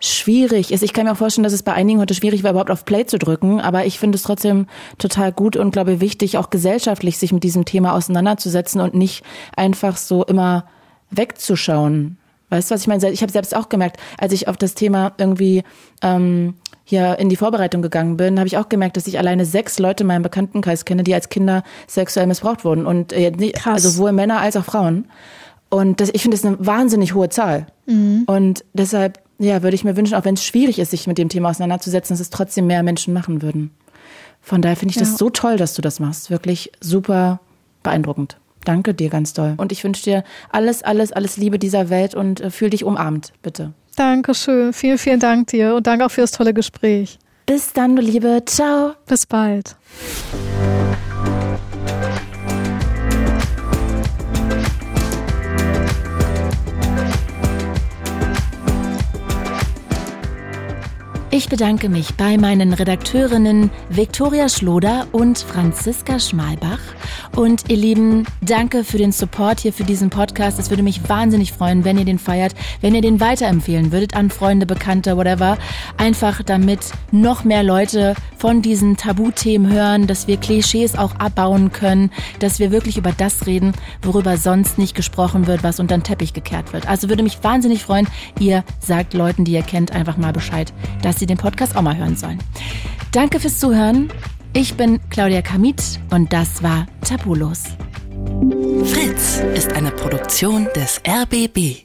schwierig ist. Ich kann mir auch vorstellen, dass es bei einigen heute schwierig war, überhaupt auf Play zu drücken, aber ich finde es trotzdem total gut und glaube wichtig, auch gesellschaftlich sich mit diesem Thema auseinanderzusetzen und nicht einfach so immer wegzuschauen. Weißt du, was ich meine? Ich habe selbst auch gemerkt, als ich auf das Thema irgendwie ähm, hier in die Vorbereitung gegangen bin, habe ich auch gemerkt, dass ich alleine sechs Leute in meinem Bekanntenkreis kenne, die als Kinder sexuell missbraucht wurden. Und äh, also sowohl Männer als auch Frauen. Und das, ich finde das eine wahnsinnig hohe Zahl. Mhm. Und deshalb, ja, würde ich mir wünschen, auch wenn es schwierig ist, sich mit dem Thema auseinanderzusetzen, dass es trotzdem mehr Menschen machen würden. Von daher finde ich ja. das so toll, dass du das machst. Wirklich super beeindruckend. Danke dir ganz doll. Und ich wünsche dir alles, alles, alles Liebe dieser Welt und äh, fühl dich umarmt, bitte. Dankeschön. Vielen, vielen Dank dir und danke auch für das tolle Gespräch. Bis dann, du Liebe. Ciao. Bis bald. Ich bedanke mich bei meinen Redakteurinnen Viktoria Schloder und Franziska Schmalbach. Und ihr Lieben, danke für den Support hier für diesen Podcast. Es würde mich wahnsinnig freuen, wenn ihr den feiert, wenn ihr den weiterempfehlen würdet an Freunde, Bekannte, whatever. Einfach damit noch mehr Leute von diesen Tabuthemen hören, dass wir Klischees auch abbauen können, dass wir wirklich über das reden, worüber sonst nicht gesprochen wird, was unter den Teppich gekehrt wird. Also würde mich wahnsinnig freuen, ihr sagt Leuten, die ihr kennt, einfach mal Bescheid, dass sie den Podcast auch mal hören sollen. Danke fürs Zuhören. Ich bin Claudia Kamit und das war Tabulos. Fritz ist eine Produktion des RBB.